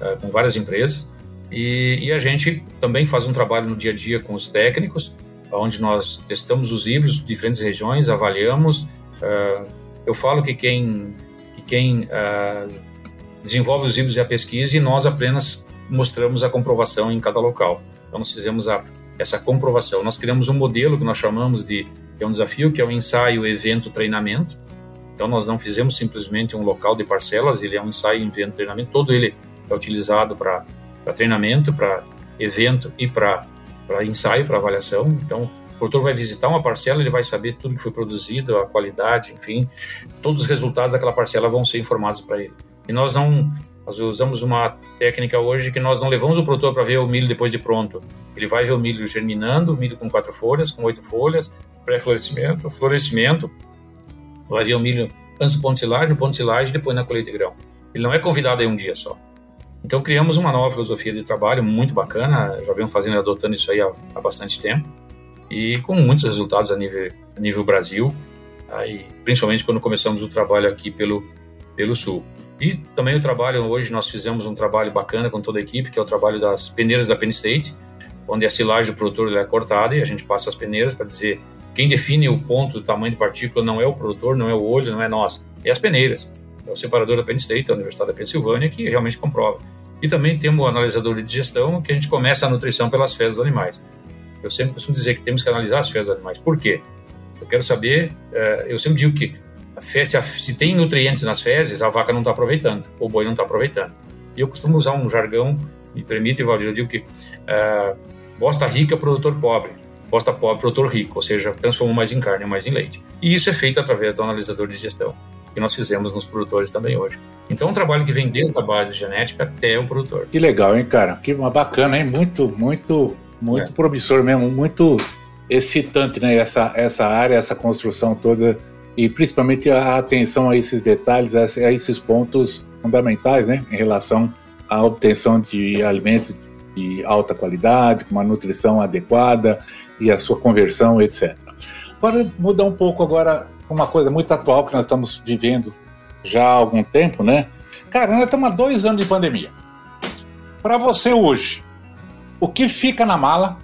eh, com várias empresas. E, e, a gente também faz um trabalho no dia a dia com os técnicos, onde nós testamos os híbridos de diferentes regiões, avaliamos. Uh, eu falo que quem, que quem uh, desenvolve os híbridos é a pesquisa e nós apenas mostramos a comprovação em cada local. Então, nós fizemos a, essa comprovação. Nós criamos um modelo que nós chamamos de que é um desafio, que é o ensaio, evento, treinamento. Então, nós não fizemos simplesmente um local de parcelas, ele é um ensaio, evento, treinamento. Todo ele é utilizado para treinamento, para evento e para ensaio, para avaliação. Então, o produtor vai visitar uma parcela, ele vai saber tudo que foi produzido, a qualidade, enfim, todos os resultados daquela parcela vão ser informados para ele. E nós não, nós usamos uma técnica hoje que nós não levamos o produtor para ver o milho depois de pronto. Ele vai ver o milho germinando, milho com quatro folhas, com oito folhas, pré-florescimento, florescimento, vai ver o milho antes do ponto de silagem, no ponto de silagem, depois na colheita de grão. Ele não é convidado aí um dia só. Então criamos uma nova filosofia de trabalho muito bacana, já venho fazendo e adotando isso aí há, há, bastante tempo e com muitos resultados a nível, a nível Brasil, aí, principalmente quando começamos o trabalho aqui pelo, pelo Sul. E também o trabalho, hoje nós fizemos um trabalho bacana com toda a equipe, que é o trabalho das peneiras da Penn State, onde a silagem do produtor é cortada e a gente passa as peneiras para dizer quem define o ponto do tamanho de partícula não é o produtor, não é o olho, não é nós, é as peneiras. É o separador da Penn State, da Universidade da Pensilvânia, que realmente comprova. E também temos o analisador de digestão, que a gente começa a nutrição pelas fezes animais. Eu sempre costumo dizer que temos que analisar as fezes animais. Por quê? Eu quero saber, eh, eu sempre digo que fezes, se tem nutrientes nas fezes, a vaca não está aproveitando, o boi não está aproveitando. E eu costumo usar um jargão, me permite, Valdir, eu digo que uh, bosta rica, produtor pobre, bosta pobre, produtor rico, ou seja, transformou mais em carne, mais em leite. E isso é feito através do analisador de gestão, que nós fizemos nos produtores também hoje. Então, é um trabalho que vem desde a base genética até o produtor. Que legal, hein, cara? Que bacana, hein? Muito, muito, muito é. promissor mesmo, muito excitante, né? Essa, essa área, essa construção toda e principalmente a atenção a esses detalhes, a esses pontos fundamentais, né? Em relação à obtenção de alimentos de alta qualidade, com uma nutrição adequada e a sua conversão, etc. Agora, mudar um pouco agora uma coisa muito atual que nós estamos vivendo já há algum tempo, né? Cara, nós estamos há dois anos de pandemia. Para você hoje, o que fica na mala,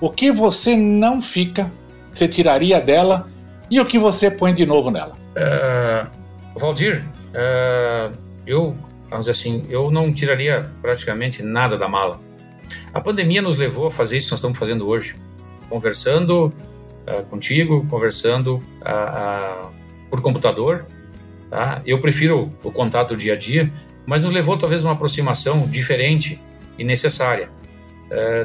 o que você não fica, você tiraria dela e o que você põe de novo nela? Uh, Valdir, uh, eu vamos dizer assim, eu não tiraria praticamente nada da mala. A pandemia nos levou a fazer isso que nós estamos fazendo hoje, conversando uh, contigo, conversando por computador. Tá? Eu prefiro o contato dia a dia, mas nos levou talvez uma aproximação diferente e necessária.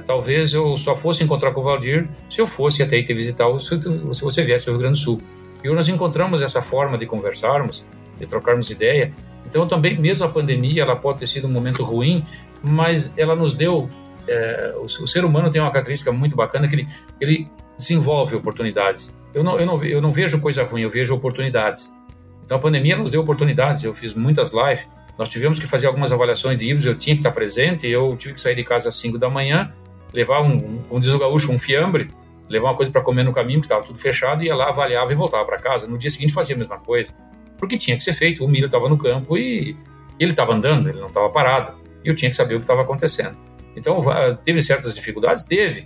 talvez eu só fosse encontrar com o Valdir se eu fosse até te visitar, se você viesse ao Rio Grande do Sul. E nós encontramos essa forma de conversarmos, de trocarmos ideia, então, também, mesmo a pandemia, ela pode ter sido um momento ruim, mas ela nos deu. É, o, o, ser humano tem uma característica muito bacana que ele, ele desenvolve oportunidades. Eu não, eu, não, eu não vejo coisa ruim, eu vejo oportunidades. Então, a pandemia nos deu oportunidades. Eu fiz muitas lives, nós tivemos que fazer algumas avaliações de híbridos, eu tinha que estar presente, eu tive que sair de casa às 5 da manhã, levar um, como gaúcho, um fiambre, levar uma coisa para comer no caminho, que estava tudo fechado, ia lá, avaliava e voltava para casa. No dia seguinte fazia a mesma coisa porque tinha que ser feito. O milho estava no campo e ele estava andando, ele não estava parado. E eu tinha que saber o que estava acontecendo. Então, teve certas dificuldades? Teve.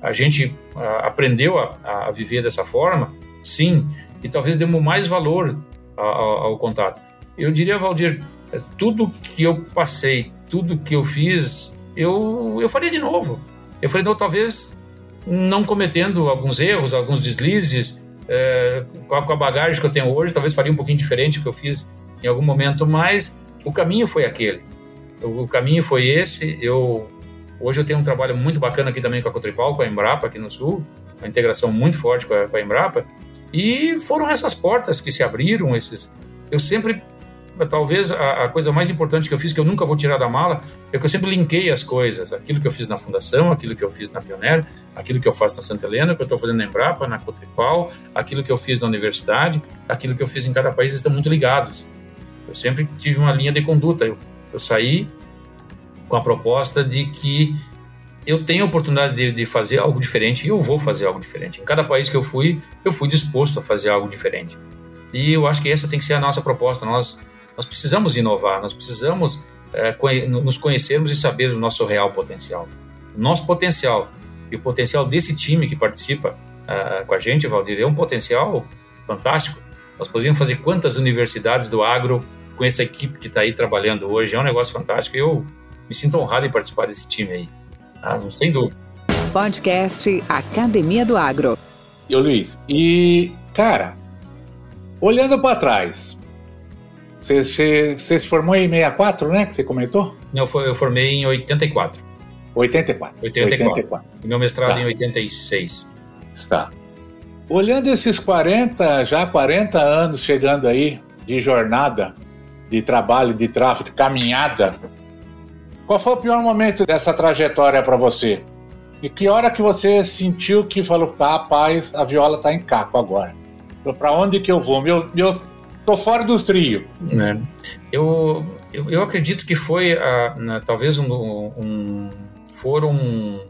A gente aprendeu a, a, viver dessa forma, sim, e talvez demos mais valor ao, ao contato. Eu diria, Valdir, é, tudo que eu passei, tudo que eu fiz, eu, eu faria de novo. Eu faria de novo, talvez não cometendo alguns erros, alguns deslizes, é, com a bagagem que eu tenho hoje, talvez faria um pouquinho diferente do que eu fiz em algum momento, mas o caminho foi aquele. O caminho foi esse. Eu hoje eu tenho um trabalho muito bacana aqui também com a Cotripal, com a Embrapa aqui no Sul, uma integração muito forte com a, com a Embrapa. E foram essas portas que se abriram. Esses, eu sempre talvez a, a, coisa mais importante que eu fiz, que eu nunca vou tirar da mala, é que eu sempre linkei as coisas. Aquilo que eu fiz na Fundação, aquilo que eu fiz na Pioneer, aquilo que eu faço na Santa Helena, que eu estou fazendo na Embrapa, na Cotripal, aquilo que eu fiz na universidade, aquilo que eu fiz em cada país, estão muito ligados. Eu sempre tive uma linha de conduta. Eu, eu saí com a proposta de que eu tenho a oportunidade de, de, fazer algo diferente e eu vou fazer algo diferente. Em cada país que eu fui, eu fui disposto a fazer algo diferente. E eu acho que essa tem que ser a nossa proposta. Nós nós precisamos inovar, nós precisamos é, nos conhecermos e saber o nosso real potencial. Nosso potencial e o potencial desse time que participa uh, com a gente, Valdir, é um potencial fantástico. Nós poderíamos fazer quantas universidades do agro com essa equipe que está aí trabalhando hoje. É um negócio fantástico. Eu me sinto honrado em participar desse time aí. Ah, sem dúvida. Podcast Academia do Agro. E Luiz, e cara, olhando para trás, você, você, você, se formou em 64, né? Que você comentou? Não, eu formei em 84. 84. 84. 84. meu mestrado tá. em 86. Está. Olhando esses 40, já 40 anos chegando aí de jornada, de trabalho, de tráfego, caminhada, qual foi o pior momento dessa trajetória para você? E que hora que você sentiu que falou, rapaz, a viola tá em caco agora? Para onde que eu vou? Meu, meu Tô fora dos trios. Né? Eu, eu, eu, acredito que foi uh, talvez um, um foram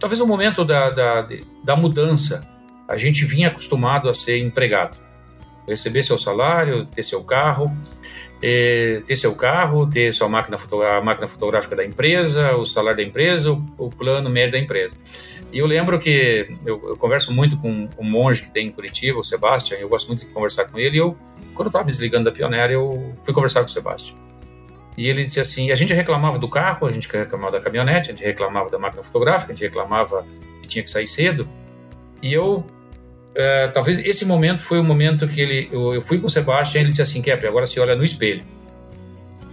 talvez um momento da, da, da mudança. A gente vinha acostumado a ser empregado, receber seu salário, ter seu carro, eh, ter seu carro, ter sua máquina, a máquina fotográfica da empresa, o salário da empresa, o, o plano médio da empresa. E eu lembro que eu, eu, converso muito com um monge que tem em Curitiba, o Sebastião, eu gosto muito de conversar com ele, e eu quando eu estava desligando da Pioneer, eu fui conversar com o Sebastião. E ele disse assim: a gente reclamava do carro, a gente reclamava da caminhonete, a gente reclamava da máquina fotográfica, a gente reclamava que tinha que sair cedo. E eu, é, talvez esse momento foi o momento que ele, eu, eu fui com o Sebastião e ele disse assim: Kep, agora se olha no espelho.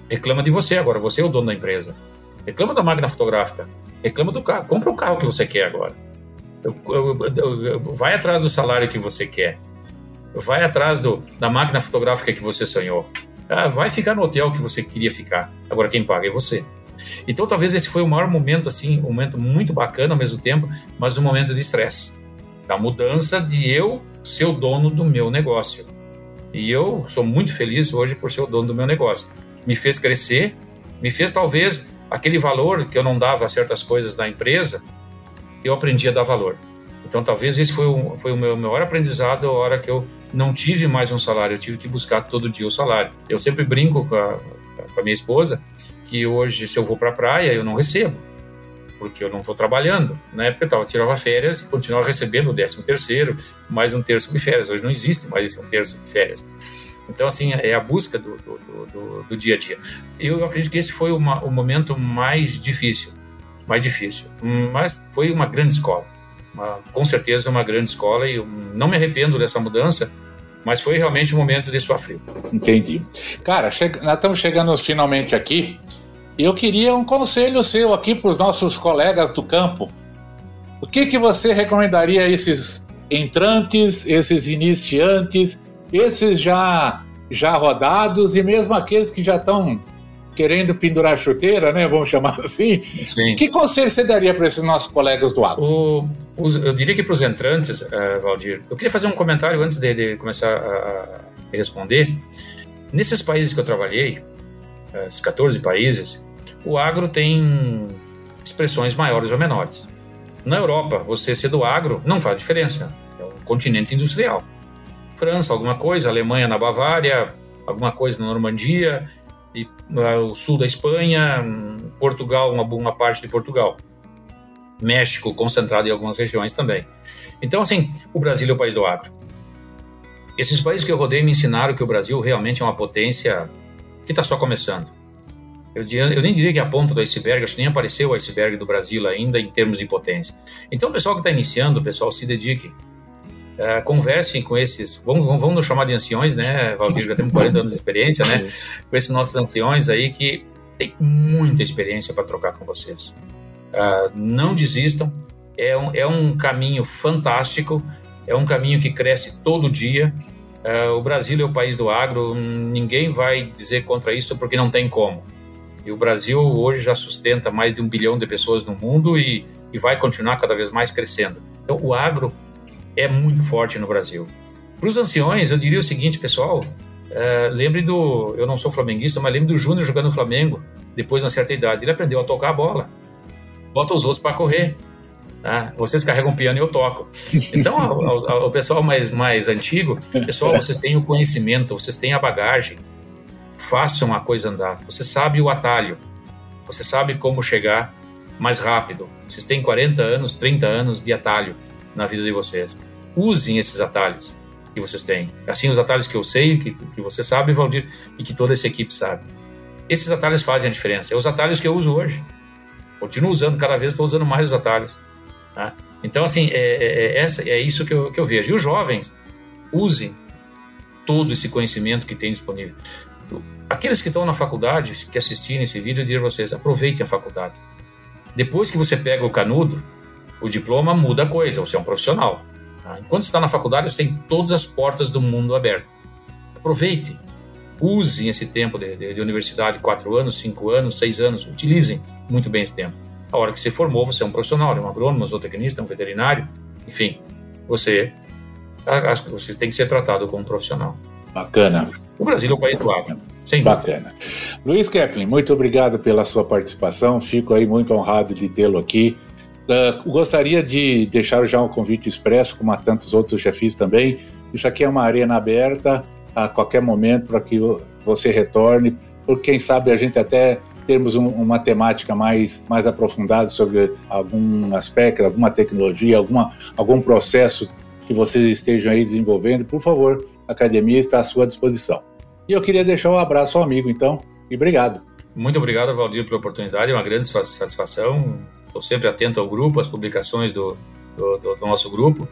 Reclama de você agora, você é o dono da empresa. Reclama da máquina fotográfica. Reclama do carro. Compra o carro que você quer agora. Vai atrás do salário que você quer. Vai atrás do, da máquina fotográfica que você sonhou. Ah, vai ficar no hotel que você queria ficar. Agora quem paga é você. Então talvez esse foi o maior momento, assim, um momento muito bacana ao mesmo tempo, mas um momento de estresse. Da mudança de eu ser o dono do meu negócio. E eu sou muito feliz hoje por ser o dono do meu negócio. Me fez crescer, me fez talvez aquele valor que eu não dava a certas coisas da empresa, eu aprendi a dar valor. Então talvez esse foi o, foi o meu maior aprendizado a hora que eu não tive mais um salário, eu tive que buscar todo dia o salário. Eu sempre brinco com a, com a minha esposa que hoje, se eu vou para a praia, eu não recebo, porque eu não estou trabalhando. Na época eu tava, tirava férias e continuava recebendo o décimo terceiro, mais um terço de férias. Hoje não existe mais esse um terço de férias. Então, assim, é a busca do, do, do, do dia a dia. Eu acredito que esse foi uma, o momento mais difícil, mais difícil, mas foi uma grande escola. Uma, com certeza uma grande escola e eu não me arrependo dessa mudança, mas foi realmente um momento de frio. Entendi. Cara, nós estamos chegando finalmente aqui. Eu queria um conselho seu aqui para os nossos colegas do campo. O que, que você recomendaria a esses entrantes, esses iniciantes, esses já, já rodados e mesmo aqueles que já estão querendo pendurar chuteira, né? Vamos chamar assim. Sim. Que conselho você daria para esses nossos colegas do agro? Eu diria que para os entrantes, uh, Valdir, eu queria fazer um comentário antes de, de começar a, responder. Nesses países que eu trabalhei, uh, esses 14 países, o agro tem expressões maiores ou menores. Na Europa, você ser do agro não faz diferença. É um continente industrial. França, alguma coisa, Alemanha na Bavária, alguma coisa na Normandia, e uh, o sul da Espanha, Portugal, uma, uma parte de Portugal. México concentrado em algumas regiões também. Então, assim, o Brasil é o país do agro. Esses países que eu rodei me ensinaram que o Brasil realmente é uma potência que está só começando. Eu, eu, nem diria que é a ponta do iceberg, acho que nem apareceu o iceberg do Brasil ainda em termos de potência. Então, o pessoal que está iniciando, o pessoal se dedique. Uh, conversem com esses, vamos, vamos nos chamar de anciões, né, Valdir? Já temos 40 anos de experiência, né? Com esses nossos anciões aí que tem muita experiência para trocar com vocês. Uh, não desistam, é um, é um caminho fantástico, é um caminho que cresce todo dia. Uh, o Brasil é o país do agro, ninguém vai dizer contra isso porque não tem como. E o Brasil hoje já sustenta mais de um bilhão de pessoas no mundo e, e vai continuar cada vez mais crescendo. Então, o agro é muito forte no Brasil. Para os anciões, eu diria o seguinte, pessoal: é, lembre do. Eu não sou flamenguista, mas lembre do Júnior jogando no Flamengo, depois de uma certa idade. Ele aprendeu a tocar a bola. Bota os outros para correr. Tá? Vocês carregam o piano e eu toco. Então, ao, ao, ao, pessoal mais, mais antigo, pessoal, vocês têm o conhecimento, vocês têm a bagagem. Façam a coisa andar. Você sabe o atalho. Você sabe como chegar mais rápido. Vocês têm 40 anos, 30 anos de atalho na vida de vocês. Usem esses atalhos que vocês têm. Assim, os atalhos que eu sei, que, que você sabe, Valdir, e que toda essa equipe sabe. Esses atalhos fazem a diferença. É os atalhos que eu uso hoje. Continuo usando, cada vez estou usando mais os atalhos. Tá? Então, assim, é, é, é, é isso que eu, que eu vejo. E os jovens, usem todo esse conhecimento que tem disponível. Aqueles que estão na faculdade, que assistirem esse vídeo, eu diria a vocês, aproveitem a faculdade. Depois que você pega o canudo, o diploma muda a coisa, você é um profissional. Tá? Enquanto está na faculdade, você tem todas as portas do mundo abertas. Aproveite, usem esse tempo de, de, de universidade, quatro anos, cinco anos, seis anos, utilizem muito bem esse tempo. A hora que você formou, você é um profissional, é um agrônomo, um zootecnista, um veterinário, enfim, você, você tem que ser tratado como um profissional. Bacana. O Brasil é o país do agro. Sem Bacana. Luiz Kepling, muito obrigado pela sua participação. Fico aí muito honrado de tê-lo aqui. Uh, gostaria de deixar já um convite expresso, como a tantos outros já fiz também. Isso aqui é uma arena aberta a qualquer momento para que você retorne, porque quem sabe a gente até termos um, uma temática mais, mais aprofundada sobre algum aspecto, alguma tecnologia, alguma, algum processo que vocês estejam aí desenvolvendo, por favor, a academia está à sua disposição. E eu queria deixar um abraço ao amigo, então, e obrigado. Muito obrigado, Valdir, pela oportunidade, é uma grande satisfação. Estou sempre atento ao grupo, às publicações do, do, do, do nosso grupo.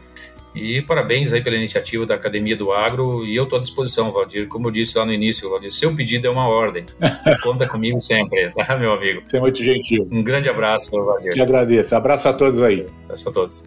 E parabéns aí pela iniciativa da Academia do Agro. E eu estou à disposição, Valdir. Como eu disse lá no início, Valdir, seu pedido é uma ordem. Conta comigo sempre, tá, meu amigo? Você é muito gentil. Um grande abraço, Valdir. Te agradeço. Abraço a todos aí. Abraço a todos.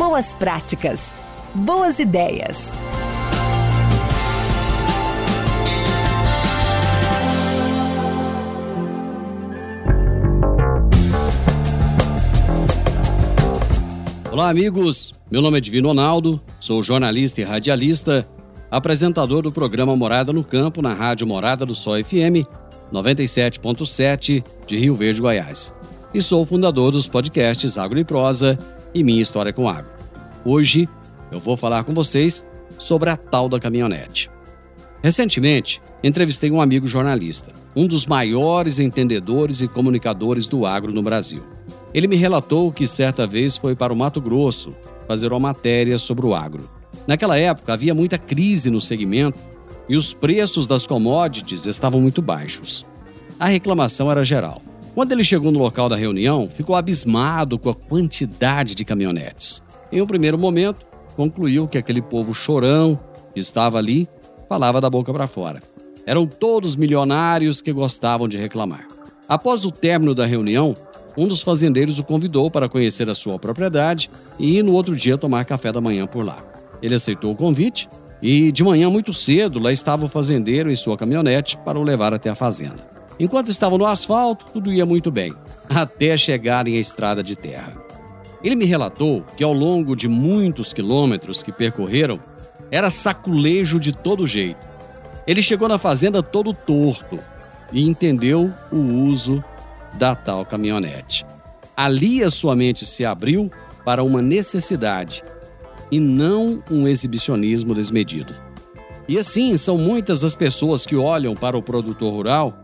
Boas práticas. Boas ideias. Olá, amigos. Meu nome é Divino Ronaldo, sou jornalista e radialista, apresentador do programa Morada no Campo na Rádio Morada do Sol FM 97.7 de Rio Verde, Goiás. E sou fundador dos podcasts Agro e Prosa e Minha História com Água. Hoje eu vou falar com vocês sobre a tal da caminhonete. Recentemente, entrevistei um amigo jornalista, um dos maiores entendedores e comunicadores do agro no Brasil. Ele me relatou que certa vez foi para o Mato Grosso fazer uma matéria sobre o agro. Naquela época havia muita crise no segmento e os preços das commodities estavam muito baixos. A reclamação era geral. Quando ele chegou no local da reunião, ficou abismado com a quantidade de caminhonetes. Em um primeiro momento, concluiu que aquele povo chorão que estava ali falava da boca para fora. Eram todos milionários que gostavam de reclamar. Após o término da reunião, um dos fazendeiros o convidou para conhecer a sua propriedade e ir no outro dia tomar café da manhã por lá. Ele aceitou o convite e, de manhã muito cedo, lá estava o fazendeiro em sua caminhonete para o levar até a fazenda. Enquanto estavam no asfalto, tudo ia muito bem, até chegarem à estrada de terra. Ele me relatou que ao longo de muitos quilômetros que percorreram, era saculejo de todo jeito. Ele chegou na fazenda todo torto e entendeu o uso da tal caminhonete. Ali a sua mente se abriu para uma necessidade e não um exibicionismo desmedido. E assim são muitas as pessoas que olham para o produtor rural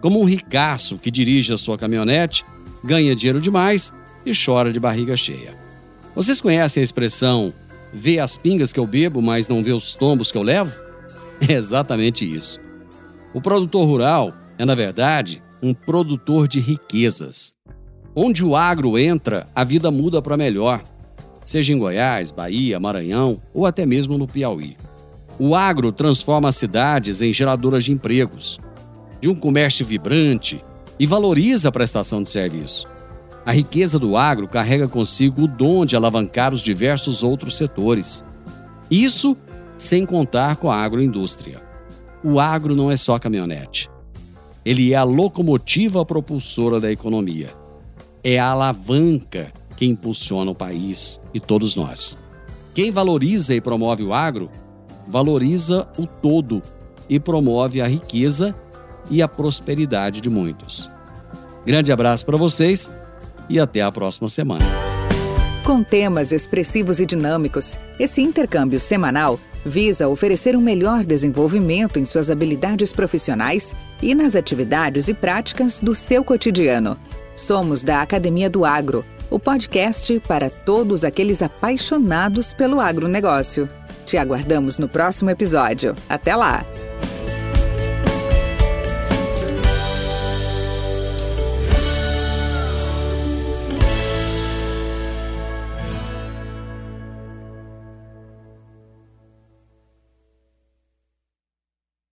como um ricaço que dirige a sua caminhonete, ganha dinheiro demais e chora de barriga cheia. Vocês conhecem a expressão vê as pingas que eu bebo, mas não vê os tombos que eu levo? É exatamente isso. O produtor rural é, na verdade, um produtor de riquezas. Onde o agro entra, a vida muda para melhor, seja em Goiás, Bahia, Maranhão ou até mesmo no Piauí. O agro transforma as cidades em geradoras de empregos de um comércio vibrante e valoriza a prestação de serviço. A riqueza do agro carrega consigo o dom de alavancar os diversos outros setores. Isso sem contar com a agroindústria. O agro não é só caminhonete. Ele é a locomotiva propulsora da economia. É a alavanca que impulsiona o país e todos nós. Quem valoriza e promove o agro, valoriza o todo e promove a riqueza e a prosperidade de muitos. Grande abraço para vocês e até a próxima semana. Com temas expressivos e dinâmicos, esse intercâmbio semanal visa oferecer um melhor desenvolvimento em suas habilidades profissionais e nas atividades e práticas do seu cotidiano. Somos da Academia do Agro, o podcast para todos aqueles apaixonados pelo agronegócio. Te aguardamos no próximo episódio. Até lá!